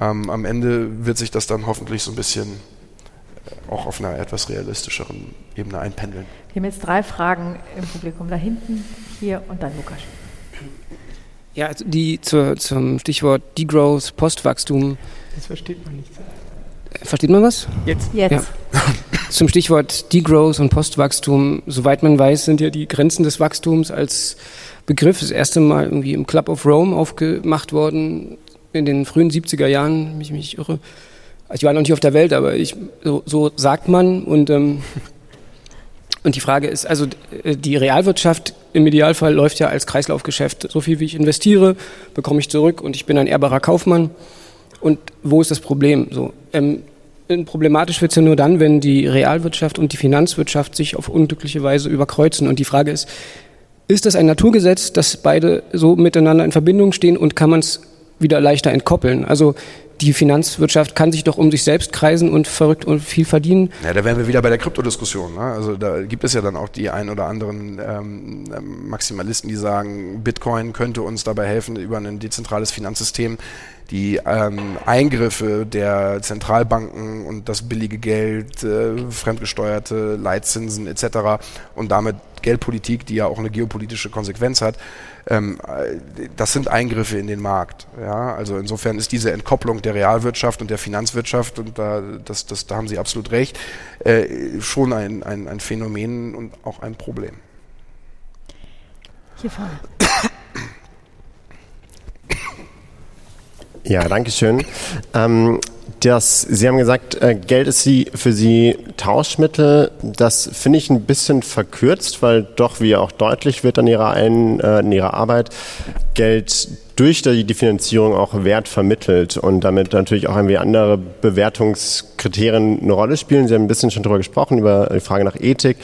Speaker 3: Ähm, am Ende wird sich das dann hoffentlich so ein bisschen äh, auch auf einer etwas realistischeren Ebene einpendeln.
Speaker 2: Wir haben jetzt drei Fragen im Publikum. Da hinten, hier und dann Lukas.
Speaker 4: Ja, also die zur, zum Stichwort Degrowth, Postwachstum.
Speaker 1: Das versteht man nicht.
Speaker 4: Versteht man was?
Speaker 1: Jetzt.
Speaker 2: Jetzt. Ja.
Speaker 4: Zum Stichwort Degrowth und Postwachstum. Soweit man weiß, sind ja die Grenzen des Wachstums als Begriff das erste Mal irgendwie im Club of Rome aufgemacht worden in den frühen 70er Jahren, wenn ich mich irre. Also ich war noch nicht auf der Welt, aber ich, so, so sagt man. Und, ähm, und die Frage ist, also äh, die Realwirtschaft im Idealfall läuft ja als Kreislaufgeschäft. So viel wie ich investiere, bekomme ich zurück und ich bin ein ehrbarer Kaufmann. Und wo ist das Problem? So, ähm, problematisch wird es ja nur dann, wenn die Realwirtschaft und die Finanzwirtschaft sich auf unglückliche Weise überkreuzen. Und die Frage ist, ist das ein Naturgesetz, dass beide so miteinander in Verbindung stehen und kann man es wieder leichter entkoppeln? Also die Finanzwirtschaft kann sich doch um sich selbst kreisen und verrückt und viel verdienen.
Speaker 3: Ja, da wären wir wieder bei der Kryptodiskussion. Ne? Also da gibt es ja dann auch die ein oder anderen ähm, Maximalisten, die sagen, Bitcoin könnte uns dabei helfen, über ein dezentrales Finanzsystem die ähm, Eingriffe der Zentralbanken und das billige Geld, äh, fremdgesteuerte Leitzinsen etc. und damit Geldpolitik, die ja auch eine geopolitische Konsequenz hat, ähm, äh, das sind Eingriffe in den Markt. Ja? Also insofern ist diese Entkopplung der Realwirtschaft und der Finanzwirtschaft, und da, das, das, da haben Sie absolut recht, äh, schon ein, ein, ein Phänomen und auch ein Problem.
Speaker 2: Hier vorne.
Speaker 5: Ja, danke schön. Ähm, das, Sie haben gesagt, äh, Geld ist Sie, für Sie Tauschmittel. Das finde ich ein bisschen verkürzt, weil doch, wie auch deutlich wird an Ihrer, ein, äh, in Ihrer Arbeit, Geld durch die Finanzierung auch Wert vermittelt und damit natürlich auch irgendwie andere Bewertungskriterien eine Rolle spielen. Sie haben ein bisschen schon darüber gesprochen, über die Frage nach Ethik.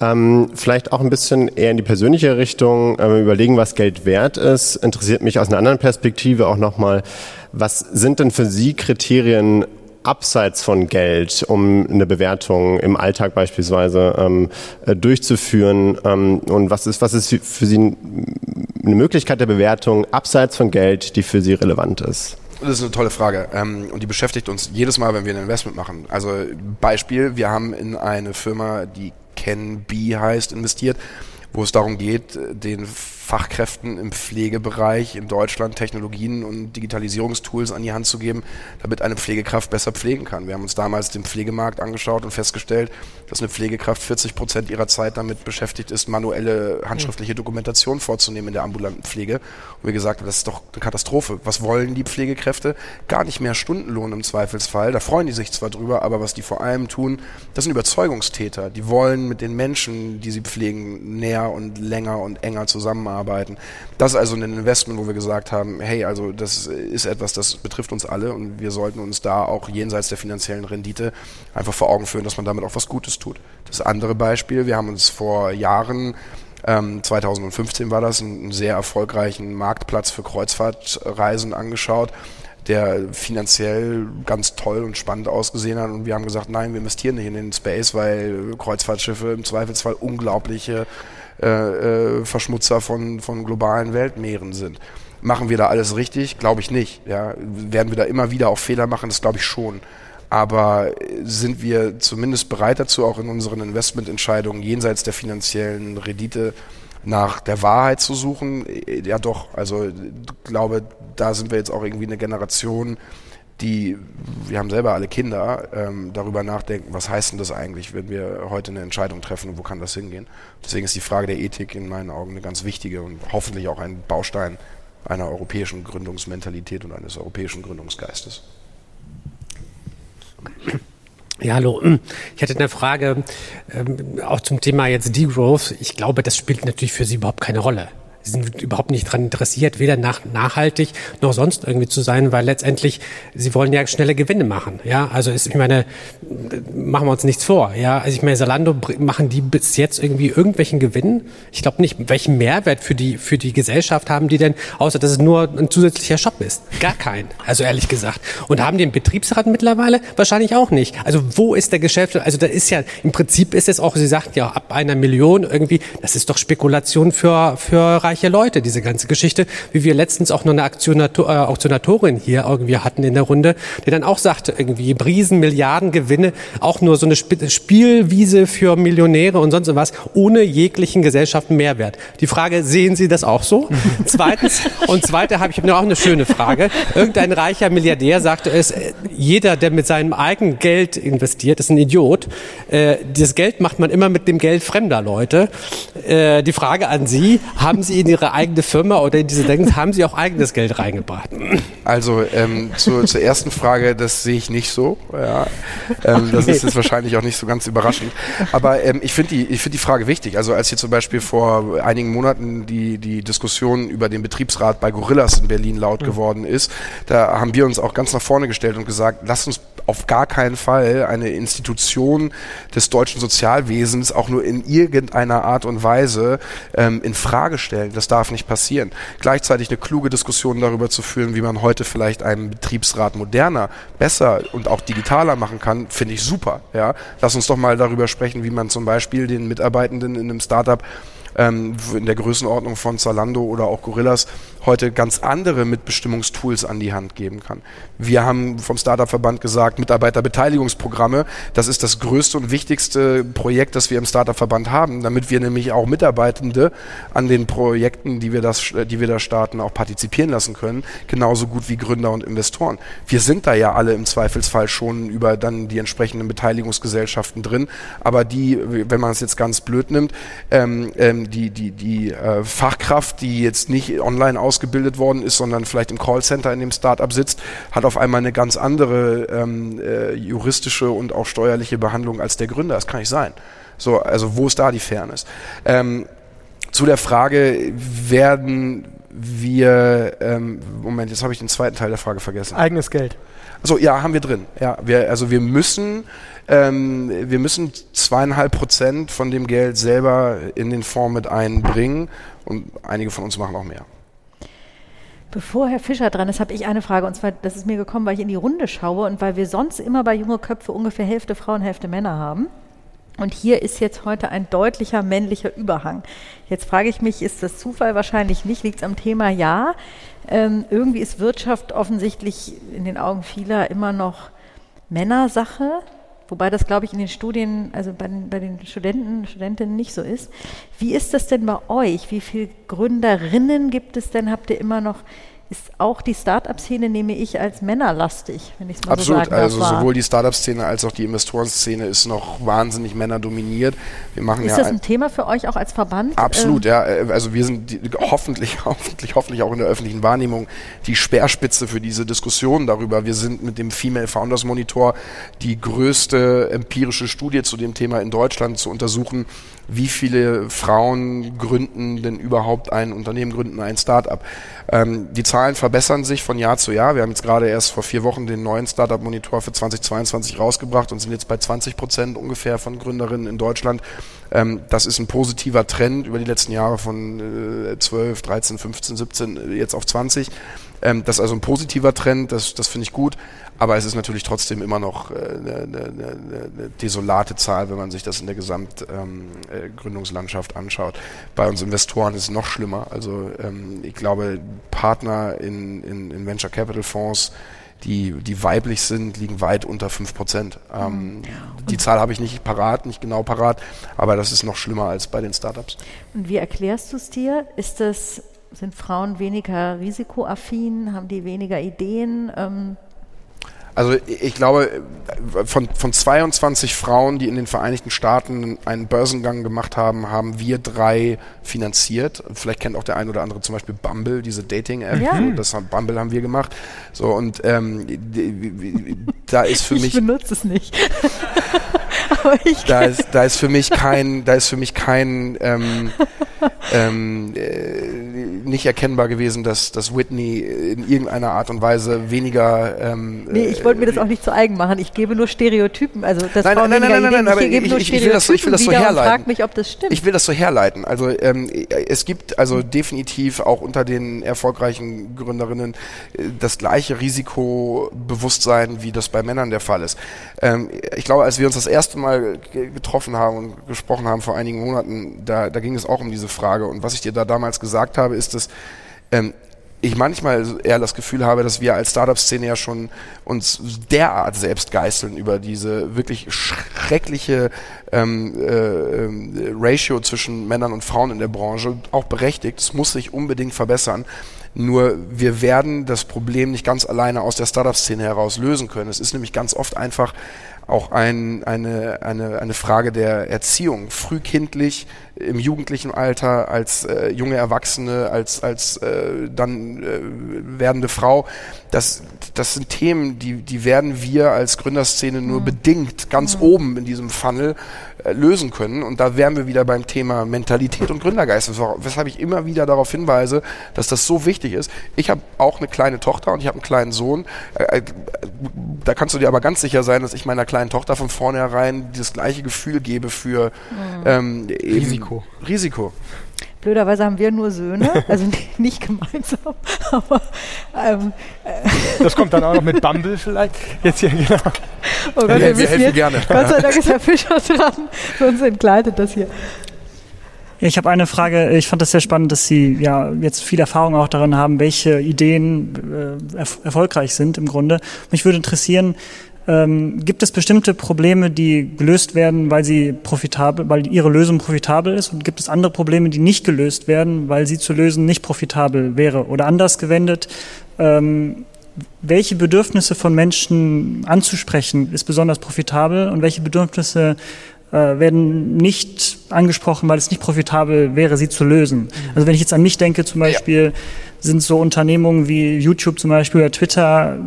Speaker 5: Ähm, vielleicht auch ein bisschen eher in die persönliche Richtung ähm, überlegen, was Geld wert ist. Interessiert mich aus einer anderen Perspektive auch nochmal, was sind denn für Sie Kriterien abseits von Geld, um eine Bewertung im Alltag beispielsweise ähm, äh, durchzuführen? Ähm, und was ist, was ist für Sie eine Möglichkeit der Bewertung abseits von Geld, die für Sie relevant ist?
Speaker 3: Das ist eine tolle Frage ähm, und die beschäftigt uns jedes Mal, wenn wir ein Investment machen. Also Beispiel, wir haben in eine Firma, die CanB heißt, investiert, wo es darum geht, den Fachkräften im Pflegebereich in Deutschland Technologien und Digitalisierungstools an die Hand zu geben, damit eine Pflegekraft besser pflegen kann. Wir haben uns damals den Pflegemarkt angeschaut und festgestellt, dass eine Pflegekraft 40 Prozent ihrer Zeit damit beschäftigt ist, manuelle handschriftliche Dokumentation vorzunehmen in der ambulanten Pflege. Und wir gesagt haben, das ist doch eine Katastrophe. Was wollen die Pflegekräfte? Gar nicht mehr Stundenlohn im Zweifelsfall. Da freuen die sich zwar drüber, aber was die vor allem tun, das sind Überzeugungstäter. Die wollen mit den Menschen, die sie pflegen, näher und länger und enger zusammenarbeiten zusammenarbeiten. Das ist also ein Investment, wo wir gesagt haben, hey, also das ist etwas, das betrifft uns alle und wir sollten uns da auch jenseits der finanziellen Rendite einfach vor Augen führen, dass man damit auch was Gutes tut. Das andere Beispiel, wir haben uns vor Jahren 2015 ähm, war das, einen sehr erfolgreichen Marktplatz für Kreuzfahrtreisen angeschaut der finanziell ganz toll und spannend ausgesehen hat. Und wir haben gesagt, nein, wir investieren nicht in den Space, weil Kreuzfahrtschiffe im Zweifelsfall unglaubliche äh, äh, Verschmutzer von, von globalen Weltmeeren sind. Machen wir da alles richtig? Glaube ich nicht. Ja. Werden wir da immer wieder auch Fehler machen? Das glaube ich schon. Aber sind wir zumindest bereit dazu, auch in unseren Investmententscheidungen jenseits der finanziellen Rendite nach der Wahrheit zu suchen, ja doch, also ich glaube, da sind wir jetzt auch irgendwie eine Generation, die, wir haben selber alle Kinder, ähm, darüber nachdenken, was heißt denn das eigentlich, wenn wir heute eine Entscheidung treffen und wo kann das hingehen. Deswegen ist die Frage der Ethik in meinen Augen eine ganz wichtige und hoffentlich auch ein Baustein einer europäischen Gründungsmentalität und eines europäischen Gründungsgeistes.
Speaker 6: Ja, hallo. Ich hätte eine Frage ähm, auch zum Thema jetzt Degrowth. Ich glaube, das spielt natürlich für Sie überhaupt keine Rolle. Sie sind überhaupt nicht daran interessiert, weder nach, nachhaltig noch sonst irgendwie zu sein, weil letztendlich sie wollen ja schnelle Gewinne machen. Ja, also ist, ich meine, machen wir uns nichts vor. Ja, also ich meine, Salando machen die bis jetzt irgendwie irgendwelchen Gewinn? Ich glaube nicht. Welchen Mehrwert für die für die Gesellschaft haben die denn, außer dass es nur ein zusätzlicher Shop ist? Gar keinen. Also ehrlich gesagt. Und haben die einen Betriebsrat mittlerweile? Wahrscheinlich auch nicht. Also wo ist der Geschäft? Also da ist ja im Prinzip ist es auch. Sie sagten ja ab einer Million irgendwie. Das ist doch Spekulation für für reiche Leute, diese ganze Geschichte, wie wir letztens auch noch eine Aktionator, äh, Auktionatorin hier irgendwie hatten in der Runde, die dann auch sagte, irgendwie Riesen, Milliarden Gewinne, auch nur so eine Sp Spielwiese für Millionäre und sonst was, ohne jeglichen Gesellschaften Mehrwert. Die Frage, sehen Sie das auch so? Zweitens, und zweite habe ich noch auch eine schöne Frage. Irgendein reicher Milliardär sagte es, äh, jeder, der mit seinem eigenen Geld investiert, ist ein Idiot. Äh, das Geld macht man immer mit dem Geld fremder Leute. Äh, die Frage an Sie, haben Sie in Ihre eigene Firma oder in diese Denken, haben Sie auch eigenes Geld reingebracht?
Speaker 3: Also ähm, zu, zur ersten Frage, das sehe ich nicht so. Ja. Ähm. Das ist jetzt wahrscheinlich auch nicht so ganz überraschend. Aber ähm, ich finde die, ich finde die Frage wichtig. Also als hier zum Beispiel vor einigen Monaten die, die Diskussion über den Betriebsrat bei Gorillas in Berlin laut mhm. geworden ist, da haben wir uns auch ganz nach vorne gestellt und gesagt, lasst uns auf gar keinen Fall eine Institution des deutschen Sozialwesens auch nur in irgendeiner Art und Weise ähm, in Frage stellen. Das darf nicht passieren. Gleichzeitig eine kluge Diskussion darüber zu führen, wie man heute vielleicht einen Betriebsrat moderner, besser und auch digitaler machen kann, finde ich super. Ja, lass uns doch mal darüber sprechen, wie man zum Beispiel den Mitarbeitenden in einem Startup ähm, in der Größenordnung von Zalando oder auch Gorillas heute ganz andere Mitbestimmungstools an die Hand geben kann. Wir haben vom Startup-Verband gesagt, Mitarbeiterbeteiligungsprogramme, das ist das größte und wichtigste Projekt, das wir im Startup-Verband haben, damit wir nämlich auch Mitarbeitende an den Projekten, die wir, das, die wir da starten, auch partizipieren lassen können, genauso gut wie Gründer und Investoren. Wir sind da ja alle im Zweifelsfall schon über dann die entsprechenden Beteiligungsgesellschaften drin, aber die, wenn man es jetzt ganz blöd nimmt, ähm, ähm, die, die, die äh, Fachkraft, die jetzt nicht online aus ausgebildet worden ist, sondern vielleicht im Callcenter in dem Startup sitzt, hat auf einmal eine ganz andere ähm, äh, juristische und auch steuerliche Behandlung als der Gründer. Das kann nicht sein. So, also wo ist da die Fairness? Ähm, zu der Frage, werden wir, ähm, Moment, jetzt habe ich den zweiten Teil der Frage vergessen.
Speaker 1: Eigenes Geld.
Speaker 3: So, ja, haben wir drin. Ja, wir, also wir müssen, ähm, wir müssen zweieinhalb Prozent von dem Geld selber in den Fonds mit einbringen und einige von uns machen auch mehr.
Speaker 2: Bevor Herr Fischer dran ist, habe ich eine Frage. Und zwar, das ist mir gekommen, weil ich in die Runde schaue und weil wir sonst immer bei junge Köpfe ungefähr Hälfte Frauen, Hälfte Männer haben. Und hier ist jetzt heute ein deutlicher männlicher Überhang. Jetzt frage ich mich, ist das Zufall? Wahrscheinlich nicht. Liegt es am Thema? Ja. Ähm, irgendwie ist Wirtschaft offensichtlich in den Augen vieler immer noch Männersache. Wobei das, glaube ich, in den Studien, also bei den, bei den Studenten, Studentinnen nicht so ist. Wie ist das denn bei euch? Wie viele Gründerinnen gibt es denn? Habt ihr immer noch ist auch die Start-up-Szene, nehme ich, als männerlastig, wenn ich es mal
Speaker 3: Absolut,
Speaker 2: so sagen
Speaker 3: also
Speaker 2: darf. war.
Speaker 3: sowohl die Startup-Szene als auch die Investorenszene ist noch wahnsinnig männerdominiert. Wir machen
Speaker 2: Ist
Speaker 3: ja
Speaker 2: das
Speaker 3: ein-
Speaker 2: ein Thema für euch auch als Verband?
Speaker 3: Absolut,
Speaker 2: Ähm,
Speaker 3: ja. äh, Also wir sind die, hoffentlich, hoffentlich, hoffentlich auch in der öffentlichen Wahrnehmung die Speerspitze für diese Diskussion darüber. Wir sind mit dem Female Founders Monitor die größte empirische Studie zu dem Thema in Deutschland zu untersuchen, wie viele Frauen gründen denn überhaupt ein Unternehmen, gründen ein Start-up. Ähm, die Zahlen verbessern sich von Jahr zu Jahr. Wir haben jetzt gerade erst vor vier Wochen den neuen Startup-Monitor für 2022 rausgebracht und sind jetzt bei 20 Prozent ungefähr von Gründerinnen in Deutschland. Ähm, das ist ein positiver Trend über die letzten Jahre von äh, 12, 13, 15, 17, äh, jetzt auf 20. Ähm, das ist also ein positiver Trend, das, das finde ich gut. Aber es ist natürlich trotzdem immer noch äh, eine, eine, eine, desolate Zahl, wenn man sich das in der Gesamtgründungslandschaft äh, Gründungslandschaft anschaut. Bei uns Investoren ist es noch schlimmer. Also ähm, ich glaube, Partner in, in, in Venture Capital Fonds, die, die weiblich sind, liegen weit unter 5 Prozent. Ähm, die Zahl habe ich nicht parat, nicht genau parat, aber das ist noch schlimmer als bei den Startups.
Speaker 2: Und wie erklärst du es dir? Ist das, sind Frauen weniger risikoaffin? Haben die weniger Ideen? Ähm,
Speaker 3: Also ich glaube, von, von 22 Frauen, die in den Vereinigten Staaten einen Börsengang gemacht haben, haben wir drei finanziert. Vielleicht kennt auch der ein oder andere zum Beispiel Bumble, diese Dating-App.
Speaker 2: Ja.
Speaker 3: Das haben, Bumble haben wir gemacht. So und ähm, da ist für
Speaker 2: ich
Speaker 3: mich
Speaker 2: benutze es nicht. Ich
Speaker 3: da ist, da ist für mich kein, da ist für mich kein ähm, ähm, äh, nicht erkennbar gewesen, dass, dass Whitney in irgendeiner Art und Weise weniger. Ähm,
Speaker 2: Nee, ich wollte mir das auch nicht zu eigen machen. Ich gebe nur Stereotypen, also das
Speaker 3: Nein, nein, nein, nein, nein, nein, aber
Speaker 2: ich gebe
Speaker 3: ich-
Speaker 2: nur
Speaker 3: ich- ich will das so- ich will das so herleiten.
Speaker 2: frage mich, ob das stimmt.
Speaker 3: Ich will das so herleiten. Also ähm, es gibt also definitiv auch unter den erfolgreichen Gründerinnen äh, das gleiche Risikobewusstsein, wie das bei Männern der Fall ist. Ähm, ich glaube, als wir uns das erste Mal ge- getroffen haben und gesprochen haben vor einigen Monaten, da, da ging es auch um diese Frage. Und was ich dir da damals gesagt habe, ist, dass ähm, ich manchmal eher das Gefühl habe, dass wir als Startup-Szene ja schon uns derart selbst geißeln über diese wirklich schreckliche ähm, äh, ähm, Ratio zwischen Männern und Frauen in der Branche, auch berechtigt. Es muss sich unbedingt verbessern. Nur wir werden das Problem nicht ganz alleine aus der Startup-Szene heraus lösen können. Es ist nämlich ganz oft einfach auch ein, eine, eine, eine Frage der Erziehung, frühkindlich, im jugendlichen Alter, als äh, junge Erwachsene, als, als äh, dann äh, werdende Frau. Das, das sind Themen, die, die werden wir als Gründerszene nur bedingt ganz oben in diesem Funnel lösen können. Und da wären wir wieder beim Thema Mentalität und Gründergeist, wes- weshalb ich immer wieder darauf hinweise, dass das so wichtig ist. Ich habe auch eine kleine Tochter und ich habe einen kleinen Sohn. Äh, äh, da kannst du dir aber ganz sicher sein, dass ich meiner kleinen Tochter von vornherein das gleiche Gefühl gebe für ähm, eben
Speaker 1: Risiko.
Speaker 3: Risiko.
Speaker 2: Blöderweise haben wir nur Söhne, also nicht gemeinsam, aber ähm,
Speaker 1: Das kommt dann auch noch mit Bumble vielleicht. Jetzt hier, genau.
Speaker 2: oh Gott,
Speaker 3: wir helfen
Speaker 2: jetzt,
Speaker 3: gerne.
Speaker 2: Gott sei Dank ist Herr Fischer dran, sonst entgleitet das hier.
Speaker 7: Ich habe eine Frage. Ich fand das sehr spannend, dass Sie ja jetzt viel Erfahrung auch daran haben, welche Ideen äh, erf erfolgreich sind im Grunde. Mich würde interessieren, ähm, gibt es bestimmte Probleme, die gelöst werden, weil sie profitabel, weil Ihre Lösung profitabel ist? Und gibt es andere Probleme, die nicht gelöst werden, weil sie zu lösen nicht profitabel wäre? Oder anders gewendet, ähm, welche Bedürfnisse von Menschen anzusprechen ist besonders profitabel und welche Bedürfnisse äh, werden nicht angesprochen, weil es nicht profitabel wäre, sie zu lösen. Also wenn ich jetzt an mich denke, zum Beispiel sind so Unternehmungen wie YouTube zum Beispiel oder Twitter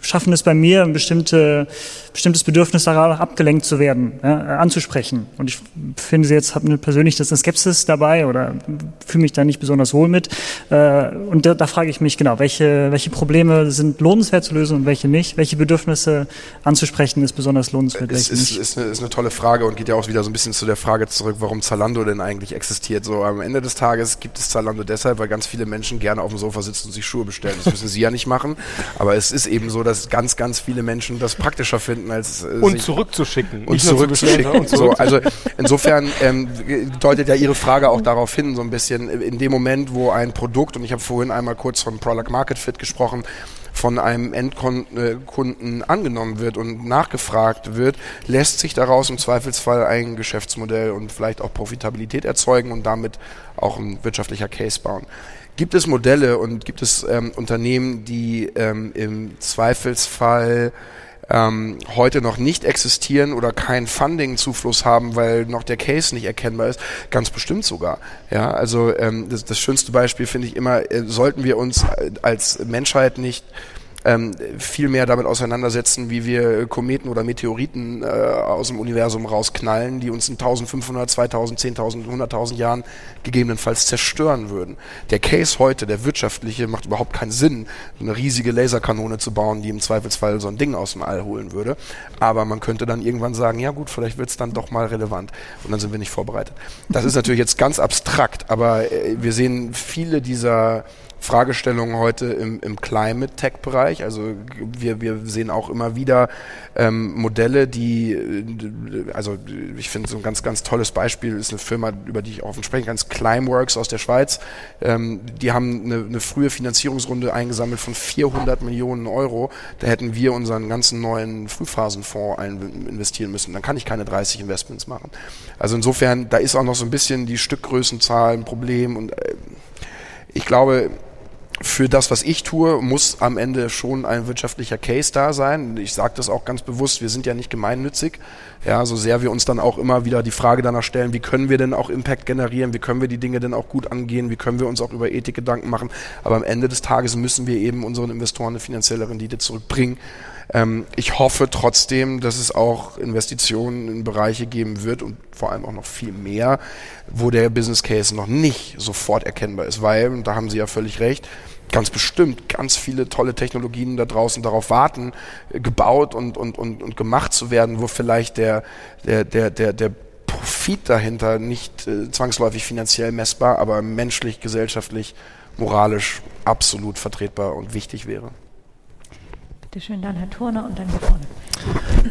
Speaker 7: schaffen es bei mir, bestimmte, bestimmtes Bedürfnis daran abgelenkt zu werden, ja, äh, anzusprechen. Und ich finde sie jetzt, habe eine persönlich das eine Skepsis dabei oder fühle mich da nicht besonders wohl mit. Äh, und da, da frage ich mich genau, welche, welche Probleme sind lohnenswert zu lösen und welche nicht? Welche Bedürfnisse anzusprechen ist besonders lohnenswert,
Speaker 3: ist,
Speaker 7: nicht?
Speaker 3: ist, eine, ist eine tolle Frage und geht ja auch wieder so ein bisschen zu der Frage zurück, warum Zalando denn eigentlich existiert. So am Ende des Tages gibt es Zalando deshalb, weil ganz viele Menschen gerne auf dem Sofa sitzen und sich Schuhe bestellen. Das müssen sie ja nicht machen. Aber es ist eben so, dass ganz, ganz viele Menschen das praktischer finden, als äh,
Speaker 1: Und zurückzuschicken.
Speaker 3: und zurückzuschicken.
Speaker 1: sondern
Speaker 3: so,
Speaker 1: zurück-
Speaker 3: also insofern ähm, deutet ja Ihre Frage auch darauf hin, so ein bisschen in dem Moment, wo ein Produkt, und ich habe vorhin einmal kurz von Product Market Fit gesprochen, von einem Endkunden angenommen wird und nachgefragt wird, lässt sich daraus im Zweifelsfall ein Geschäftsmodell und vielleicht auch Profitabilität erzeugen und damit auch ein wirtschaftlicher Case bauen. Gibt es Modelle und gibt es ähm, Unternehmen, die ähm, im Zweifelsfall ähm, heute noch nicht existieren oder keinen Funding-Zufluss haben, weil noch der Case nicht erkennbar ist, ganz bestimmt sogar. Ja, also ähm, das, das schönste Beispiel finde ich immer, äh, sollten wir uns als Menschheit nicht ähm, viel mehr damit auseinandersetzen, wie wir Kometen oder Meteoriten äh, aus dem Universum rausknallen, die uns in 1500, 2000, 10.000, 100.000 Jahren gegebenenfalls zerstören würden. Der Case heute, der wirtschaftliche, macht überhaupt keinen Sinn, eine riesige Laserkanone zu bauen, die im Zweifelsfall so ein Ding aus dem All holen würde. Aber man könnte dann irgendwann sagen, ja gut, vielleicht wird es dann doch mal relevant. Und dann sind wir nicht vorbereitet. Das ist natürlich jetzt ganz abstrakt, aber äh, wir sehen viele dieser Fragestellungen heute im, im Climate Tech Bereich. Also wir, wir sehen auch immer wieder ähm, Modelle, die, äh, also ich finde so ein ganz, ganz tolles Beispiel ist eine Firma, über die ich offen sprechen kann, Climeworks aus der Schweiz. Ähm, die haben eine, eine frühe Finanzierungsrunde eingesammelt von 400 Millionen Euro. Da hätten wir unseren ganzen neuen Frühphasenfonds investieren müssen. Dann kann ich keine 30 Investments machen. Also insofern, da ist auch noch so ein bisschen die Stückgrößenzahl ein Problem und äh, ich glaube, für das, was ich tue, muss am Ende schon ein wirtschaftlicher Case da sein. Ich sage das auch ganz bewusst, wir sind ja nicht gemeinnützig. Ja, so sehr wir uns dann auch immer wieder die Frage danach stellen, wie können wir denn auch Impact generieren, wie können wir die Dinge denn auch gut angehen, wie können wir uns auch über Ethik Gedanken machen. Aber am Ende des Tages müssen wir eben unseren Investoren eine finanzielle Rendite zurückbringen. Ähm, ich hoffe trotzdem, dass es auch Investitionen in Bereiche geben wird und vor allem auch noch viel mehr, wo der Business Case noch nicht sofort erkennbar ist, weil, und da haben Sie ja völlig recht, ganz bestimmt ganz viele tolle Technologien da draußen darauf warten, gebaut und, und, und, und gemacht zu werden, wo vielleicht der, der, der, der, der Profit dahinter nicht äh, zwangsläufig finanziell messbar, aber menschlich, gesellschaftlich, moralisch absolut vertretbar und wichtig wäre.
Speaker 2: Bitte schön, dann Herr Turner und dann hier vorne.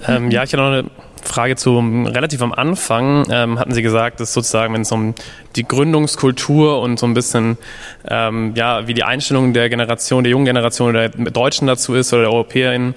Speaker 8: Ähm, ja, ich habe noch eine Frage zu relativ am Anfang. Ähm, hatten Sie gesagt, dass sozusagen, wenn es um die Gründungskultur und so ein bisschen, ähm, ja, wie die Einstellung der Generation, der jungen Generation der Deutschen dazu ist oder der EuropäerInnen,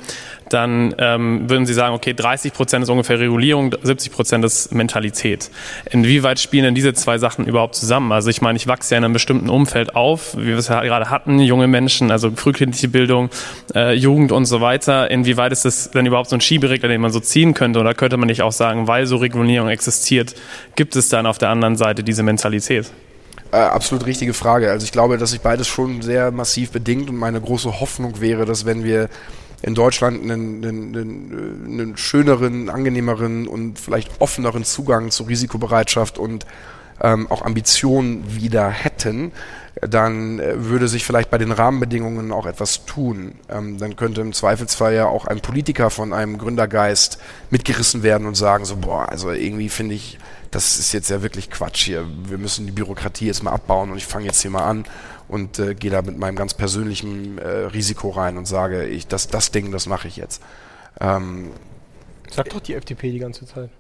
Speaker 8: dann ähm, würden Sie sagen, okay, 30 Prozent ist ungefähr Regulierung, 70 Prozent ist Mentalität. Inwieweit spielen denn diese zwei Sachen überhaupt zusammen? Also ich meine, ich wachse ja in einem bestimmten Umfeld auf, wie wir es ja gerade hatten, junge Menschen, also frühkindliche Bildung, äh, Jugend und so weiter. Inwieweit ist das denn überhaupt so ein Schieberegler, den man so ziehen könnte? Oder könnte man nicht auch sagen, weil so Regulierung existiert, gibt es dann auf der anderen Seite diese Mentalität?
Speaker 3: Äh, absolut richtige Frage. Also ich glaube, dass sich beides schon sehr massiv bedingt und meine große Hoffnung wäre, dass wenn wir in Deutschland einen, einen, einen schöneren, angenehmeren und vielleicht offeneren Zugang zu Risikobereitschaft und ähm, auch Ambitionen wieder hätten, dann äh, würde sich vielleicht bei den Rahmenbedingungen auch etwas tun. Ähm, dann könnte im Zweifelsfall ja auch ein Politiker von einem Gründergeist mitgerissen werden und sagen so, boah, also irgendwie finde ich, das ist jetzt ja wirklich Quatsch hier. Wir müssen die Bürokratie jetzt mal abbauen und ich fange jetzt hier mal an und äh, gehe da mit meinem ganz persönlichen äh, Risiko rein und sage, ich, das, das Ding, das mache ich jetzt. Ähm,
Speaker 1: Sagt doch die FDP die ganze Zeit.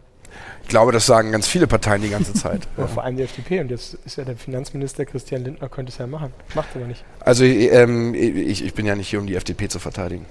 Speaker 3: Ich glaube, das sagen ganz viele Parteien die ganze Zeit.
Speaker 1: ja, vor allem die FDP. Und jetzt ist ja der Finanzminister Christian Lindner, könnte es ja machen. Macht er aber nicht.
Speaker 3: Also ähm, ich, ich bin ja nicht hier, um die FDP zu verteidigen.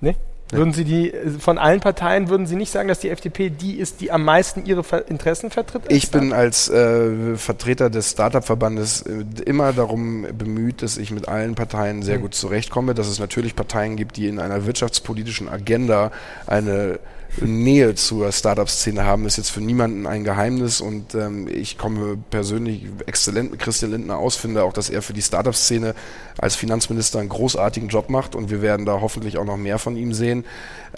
Speaker 1: Nee? Würden Sie die, von allen Parteien, würden Sie nicht sagen, dass die FDP die ist, die am meisten ihre Interessen vertritt?
Speaker 3: Ich bin als äh, Vertreter des Startup-Verbandes äh, immer darum bemüht, dass ich mit allen Parteien sehr mhm. gut zurechtkomme, dass es natürlich Parteien gibt, die in einer wirtschaftspolitischen Agenda eine Nähe zur Startup-Szene haben, ist jetzt für niemanden ein Geheimnis. Und ähm, ich komme persönlich exzellent mit Christian Lindner aus, finde auch, dass er für die Startup-Szene als Finanzminister einen großartigen Job macht. Und wir werden da hoffentlich auch noch mehr von ihm sehen.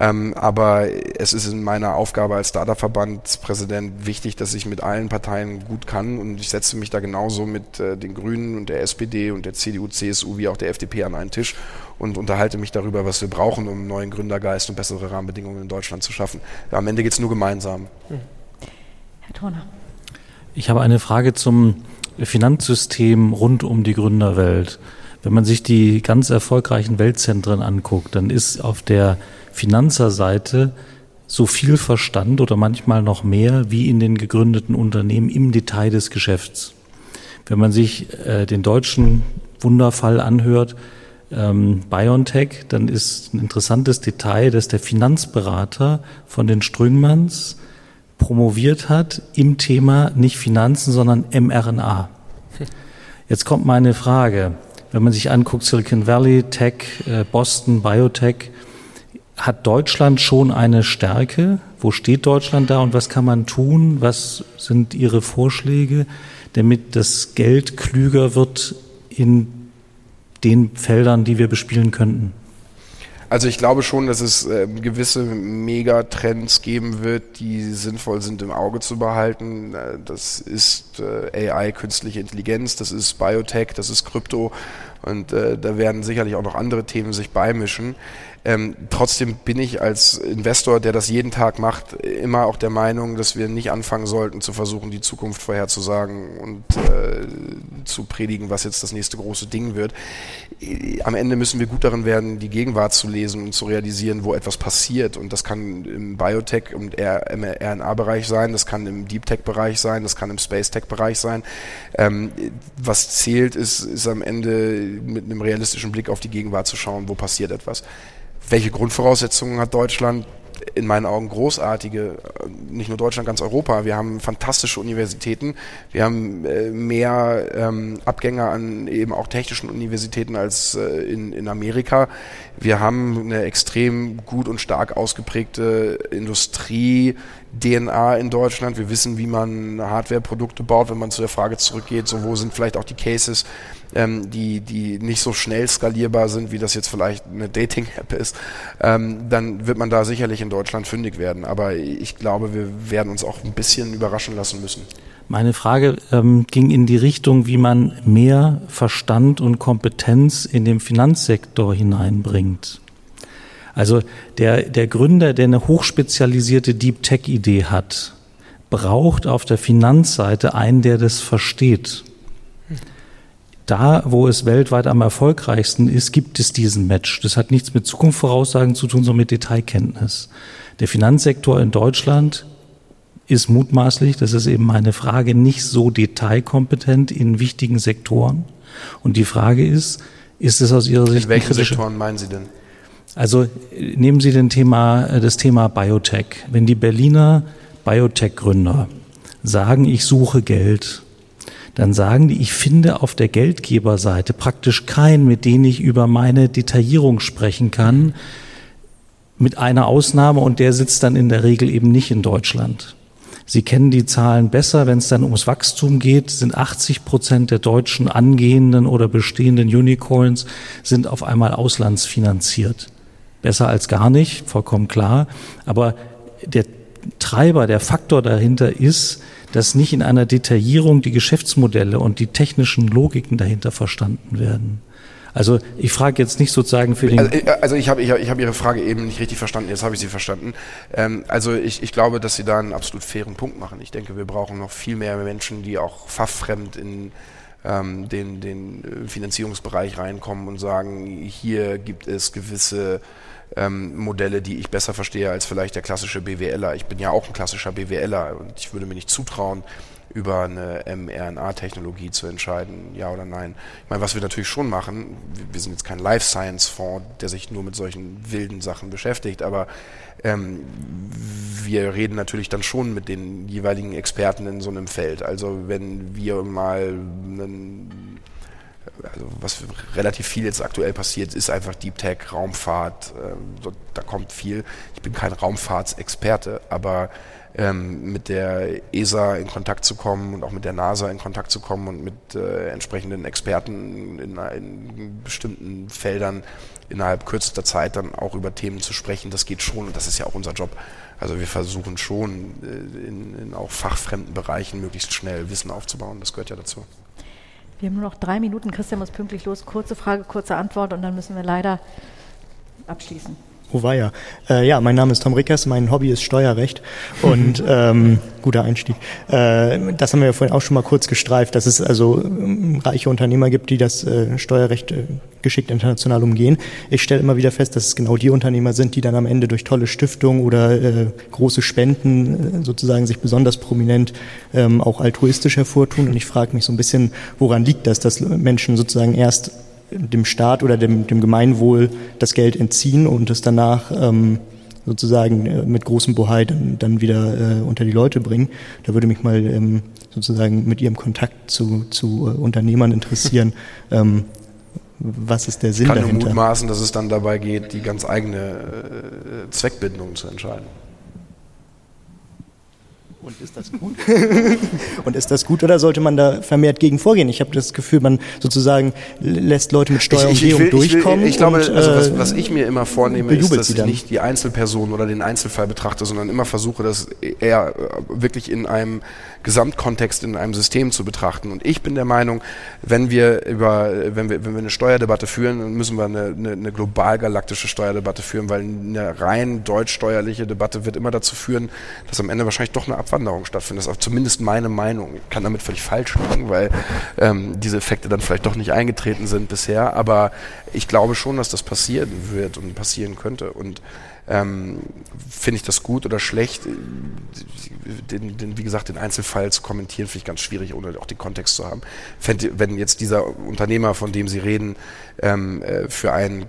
Speaker 3: Ähm, aber es ist in meiner Aufgabe als Startup-Verbandspräsident wichtig, dass ich mit allen Parteien gut kann. Und ich setze mich da genauso mit äh, den Grünen und der SPD und der CDU, CSU wie auch der FDP an einen Tisch und unterhalte mich darüber, was wir brauchen, um einen neuen Gründergeist und bessere Rahmenbedingungen in Deutschland zu schaffen. Am Ende geht es nur gemeinsam.
Speaker 2: Hm. Herr Turner.
Speaker 9: Ich habe eine Frage zum Finanzsystem rund um die Gründerwelt. Wenn man sich die ganz erfolgreichen Weltzentren anguckt, dann ist auf der Finanzerseite so viel Verstand oder manchmal noch mehr wie in den gegründeten Unternehmen im Detail des Geschäfts. Wenn man sich äh, den deutschen Wunderfall anhört, ähm, BioNTech, dann ist ein interessantes Detail, dass der Finanzberater von den Strüngmanns promoviert hat im Thema nicht Finanzen, sondern mRNA. Jetzt kommt meine Frage. wenn man sich anguckt, Silicon Valley, Tech, äh, Boston, Biotech, hat Deutschland schon eine Stärke? Wo steht Deutschland da und was kann man tun? Was sind Ihre Vorschläge, damit das Geld klüger wird in den Feldern, die wir bespielen könnten?
Speaker 3: Also ich glaube schon, dass es äh, gewisse Megatrends geben wird, die sinnvoll sind im Auge zu behalten. Äh, das ist äh, AI, künstliche Intelligenz, das ist Biotech, das ist Krypto und da werden sicherlich auch noch andere Themen sich beimischen. Ähm, trotzdem bin ich als Investor, der das jeden Tag macht, immer auch der Meinung, dass wir nicht anfangen sollten zu versuchen, die Zukunft vorherzusagen und äh, zu predigen, was jetzt das nächste große Ding wird. Am Ende müssen wir gut darin werden, die Gegenwart zu lesen und zu realisieren, wo etwas passiert. Und das kann im Biotech- und RNA-Bereich sein, das kann im Deep Tech-Bereich sein, das kann im Space Tech-Bereich sein. Ähm, was zählt, ist, ist am Ende mit einem realistischen Blick auf die Gegenwart zu schauen, wo passiert etwas. Welche Grundvoraussetzungen hat Deutschland? in meinen Augen großartige, nicht nur Deutschland, ganz Europa. Wir haben fantastische Universitäten. Wir haben äh, mehr ähm, Abgänger an eben auch technischen Universitäten als äh, in, Amerika. Wir haben eine extrem gut und stark ausgeprägte Industrie, DNA in Deutschland. Wir wissen, wie man Hardware-Produkte baut, wenn man zu der Frage zurückgeht, so wo sind vielleicht auch die Cases, ähm, die, die nicht so schnell skalierbar sind, wie das jetzt vielleicht eine Dating-App ist, ähm, dann wird man da sicherlich in Deutschland fündig werden. Aber ich glaube, wir werden uns auch ein bisschen überraschen lassen müssen.
Speaker 9: Meine Frage ähm, ging in die Richtung, wie man mehr Verstand und Kompetenz in den Finanzsektor hineinbringt. Also der, der Gründer, der eine hochspezialisierte Deep Tech-Idee hat, braucht auf der Finanzseite einen, der das versteht da, wo es weltweit am erfolgreichsten ist, gibt es diesen Match. Das hat nichts mit Zukunftsvoraussagen zu tun, sondern mit Detailkenntnis. Der Finanzsektor in Deutschland ist mutmaßlich, das ist eben meine Frage, nicht so detailkompetent in wichtigen Sektoren. Und die Frage ist, ist es aus Ihrer Sicht...
Speaker 3: In welchen Sektoren meinen Sie denn?
Speaker 9: Also nehmen Sie den Thema, das Thema Biotech. Wenn die Berliner Biotech-Gründer sagen, ich suche Geld, dann sagen die, ich finde auf der Geldgeberseite praktisch keinen, mit dem ich über meine Detaillierung sprechen kann, mit einer Ausnahme und der sitzt dann in der Regel eben nicht in Deutschland. Sie kennen die Zahlen besser, wenn es dann ums Wachstum geht, sind 80 Prozent der deutschen angehenden oder bestehenden Unicorns sind auf einmal auslandsfinanziert. Besser als gar nicht, vollkommen klar. Aber der Treiber, der Faktor dahinter ist, dass nicht in einer Detaillierung die Geschäftsmodelle und die technischen Logiken dahinter verstanden werden. Also ich frage jetzt nicht sozusagen für den.
Speaker 3: Also, äh, also ich habe ich ich hab Ihre Frage eben nicht richtig verstanden, jetzt habe ich sie verstanden. Ähm, also ich, ich glaube, dass Sie da einen absolut fairen Punkt machen. Ich denke, wir brauchen noch viel mehr Menschen, die auch fachfremd in ähm, den, den Finanzierungsbereich reinkommen und sagen, hier gibt es gewisse ähm, Modelle, die ich besser verstehe als vielleicht der klassische BWLer. Ich bin ja auch ein klassischer BWLer und ich würde mir nicht zutrauen, über eine mRNA-Technologie zu entscheiden, ja oder nein. Ich meine, was wir natürlich schon machen, wir sind jetzt kein Life Science Fonds, der sich nur mit solchen wilden Sachen beschäftigt, aber ähm, wir reden natürlich dann schon mit den jeweiligen Experten in so einem Feld. Also wenn wir mal einen also was relativ viel jetzt aktuell passiert, ist einfach Deep Tech, Raumfahrt, äh, da kommt viel. Ich bin kein Raumfahrtsexperte, aber ähm, mit der ESA in Kontakt zu kommen und auch mit der NASA in Kontakt zu kommen und mit äh, entsprechenden Experten in, in, bestimmten Feldern innerhalb kürzester Zeit dann auch über Themen zu sprechen, das geht schon und das ist ja auch unser Job. Also wir versuchen schon äh, in, in auch fachfremden Bereichen möglichst schnell Wissen aufzubauen, das gehört ja dazu.
Speaker 2: Wir haben nur noch drei Minuten. Christian muss pünktlich los. Kurze Frage, kurze Antwort und dann müssen wir leider abschließen.
Speaker 10: Oh weia. Äh, ja, mein Name ist Tom Rickers, mein Hobby ist Steuerrecht und ähm, guter Einstieg. Äh, das haben wir ja vorhin auch schon mal kurz gestreift, dass es also ähm, reiche Unternehmer gibt, die das äh, Steuerrecht äh, geschickt international umgehen. Ich stelle immer wieder fest, dass es genau die Unternehmer sind, die dann am Ende durch tolle Stiftungen oder äh, große Spenden äh, sozusagen sich besonders prominent ähm, auch altruistisch hervortun. Und ich frage mich so ein bisschen, woran liegt das, dass Menschen sozusagen erst dem Staat oder dem, dem Gemeinwohl das Geld entziehen und es danach ähm, sozusagen äh, mit großem Bohai dann, dann wieder äh, unter die Leute bringen. Da würde mich mal ähm, sozusagen mit Ihrem Kontakt zu, zu äh, Unternehmern interessieren, ähm, was ist der Sinn
Speaker 3: ich kann
Speaker 10: dahinter?
Speaker 3: nur mutmaßen, dass es dann dabei geht, die ganz eigene äh, Zweckbindung zu entscheiden.
Speaker 10: Und ist das gut? und ist das gut oder sollte man da vermehrt gegen vorgehen? Ich habe das Gefühl, man sozusagen lässt Leute mit Steuerumgehung durchkommen.
Speaker 3: Ich, ich glaube,
Speaker 10: und,
Speaker 3: also was,
Speaker 10: äh,
Speaker 3: was ich mir immer vornehme, ist, dass ich nicht die Einzelperson oder den Einzelfall betrachte, sondern immer versuche, das eher äh, wirklich in einem Gesamtkontext, in einem System zu betrachten. Und ich bin der Meinung, wenn wir über, wenn wir, wenn wir eine Steuerdebatte führen, dann müssen wir eine, eine, eine global galaktische Steuerdebatte führen, weil eine rein deutsch-steuerliche Debatte wird immer dazu führen, dass am Ende wahrscheinlich doch eine Abwanderung stattfindet. Das ist auch zumindest meine Meinung. Ich kann damit völlig falsch liegen, weil ähm, diese Effekte dann vielleicht doch nicht eingetreten sind bisher. Aber ich glaube schon, dass das passieren wird und passieren könnte. Und ähm, finde ich das gut oder schlecht? Den, den, wie gesagt, den Einzelfall zu kommentieren, finde ich ganz schwierig, ohne auch den Kontext zu haben. Fänd, wenn jetzt dieser Unternehmer, von dem Sie reden, ähm, äh, für, ein,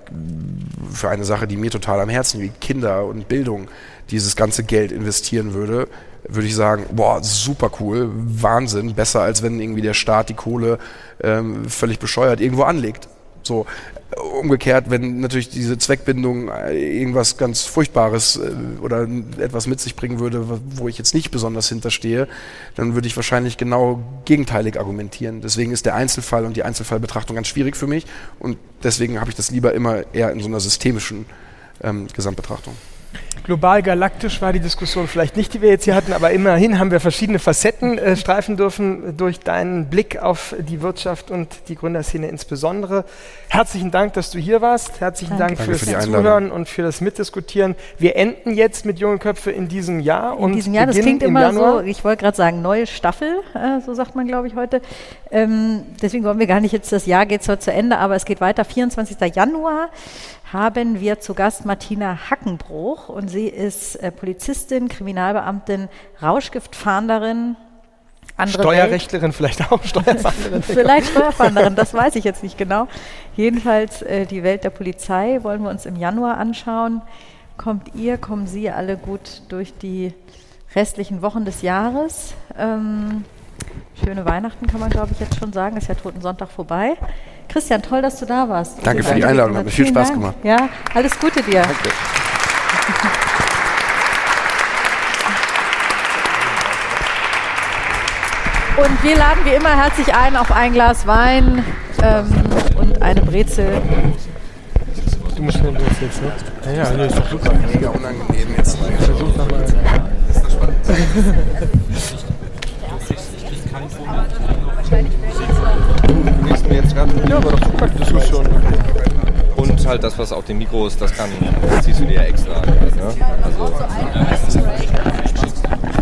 Speaker 3: für eine Sache, die mir total am Herzen liegt, Kinder und Bildung, dieses ganze Geld investieren würde, würde ich sagen, boah, super cool, Wahnsinn, besser als wenn irgendwie der Staat die Kohle ähm, völlig bescheuert irgendwo anlegt. So, umgekehrt, wenn natürlich diese Zweckbindung äh, irgendwas ganz Furchtbares äh, oder etwas mit sich bringen würde, wo ich jetzt nicht besonders hinterstehe, dann würde ich wahrscheinlich genau gegenteilig argumentieren. Deswegen ist der Einzelfall und die Einzelfallbetrachtung ganz schwierig für mich und deswegen habe ich das lieber immer eher in so einer systemischen ähm, Gesamtbetrachtung.
Speaker 1: Global galaktisch war die Diskussion vielleicht nicht, die wir jetzt hier hatten, aber immerhin haben wir verschiedene Facetten äh, streifen dürfen durch deinen Blick auf die Wirtschaft und die Gründerszene insbesondere. Herzlichen Dank, dass du hier warst. Herzlichen
Speaker 2: Danke.
Speaker 1: Dank
Speaker 3: Danke
Speaker 1: fürs
Speaker 3: für.
Speaker 1: Zuhören und für das Mitdiskutieren. Wir enden jetzt mit Junge Köpfe in diesem Jahr
Speaker 2: In
Speaker 1: und
Speaker 2: diesem Jahr, das klingt
Speaker 1: im
Speaker 2: immer
Speaker 1: Januar.
Speaker 2: so, ich wollte gerade sagen, neue Staffel, äh, so sagt man, glaube ich, heute. Ähm, deswegen wollen wir gar nicht jetzt, das Jahr geht zwar zu Ende, aber es geht weiter. 24. Januar haben wir zu Gast Martina Hackenbruch und sie ist äh, Polizistin, Kriminalbeamtin, Rauschgiftfahnderin, andere Welt.
Speaker 1: Steuerrechtlerin vielleicht auch, Steuerfahrerin.
Speaker 2: Vielleicht Steuerfahnderin, das weiß ich jetzt nicht genau. Jedenfalls äh, die Welt der Polizei wollen wir uns im Januar anschauen. Kommt ihr, kommen Sie alle gut durch die restlichen Wochen des Jahres? Ähm, schöne Weihnachten kann man, glaube ich, jetzt schon sagen. Ist ja Totensonntag vorbei. Christian, toll, dass du da warst.
Speaker 3: Danke für die Einladung, hat mir viel Spaß
Speaker 2: Dank.
Speaker 3: gemacht.
Speaker 2: Ja, alles Gute dir.
Speaker 3: Danke.
Speaker 2: Und wir laden wie immer herzlich ein auf ein Glas Wein ähm, und eine Brezel.
Speaker 1: Du musst mir das jetzt, ne? Ja, ja, nee, ist doch super.
Speaker 3: Mega unangenehm jetzt.
Speaker 1: Versuch nochmal.
Speaker 11: Du liest mir jetzt gerade
Speaker 1: Ja, aber doch super Diskussion.
Speaker 11: und halt das, was auf dem Mikro ist, das kann, das ziehst du dir ja extra an. Ne? Also,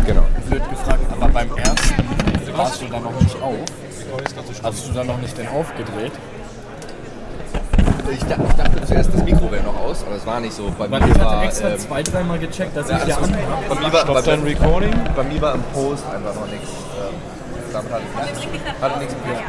Speaker 11: genau.
Speaker 12: blöd gefragt, aber beim ersten warst du dann noch nicht auf. Hast du dann noch nicht den aufgedreht?
Speaker 11: Ich, dachte, ich dachte zuerst, das Mikro wäre noch aus, aber es war nicht so. Bei
Speaker 12: Weil
Speaker 11: mir
Speaker 12: ich
Speaker 11: war,
Speaker 12: hatte extra
Speaker 11: ähm,
Speaker 12: zwei, dreimal gecheckt, dass
Speaker 11: ja,
Speaker 12: ich hier
Speaker 11: alles
Speaker 12: an
Speaker 11: bei mir war, bei,
Speaker 12: dein Recording?
Speaker 11: bei mir war im Post einfach noch nichts. Ähm, damit hatte, hatte nichts dir.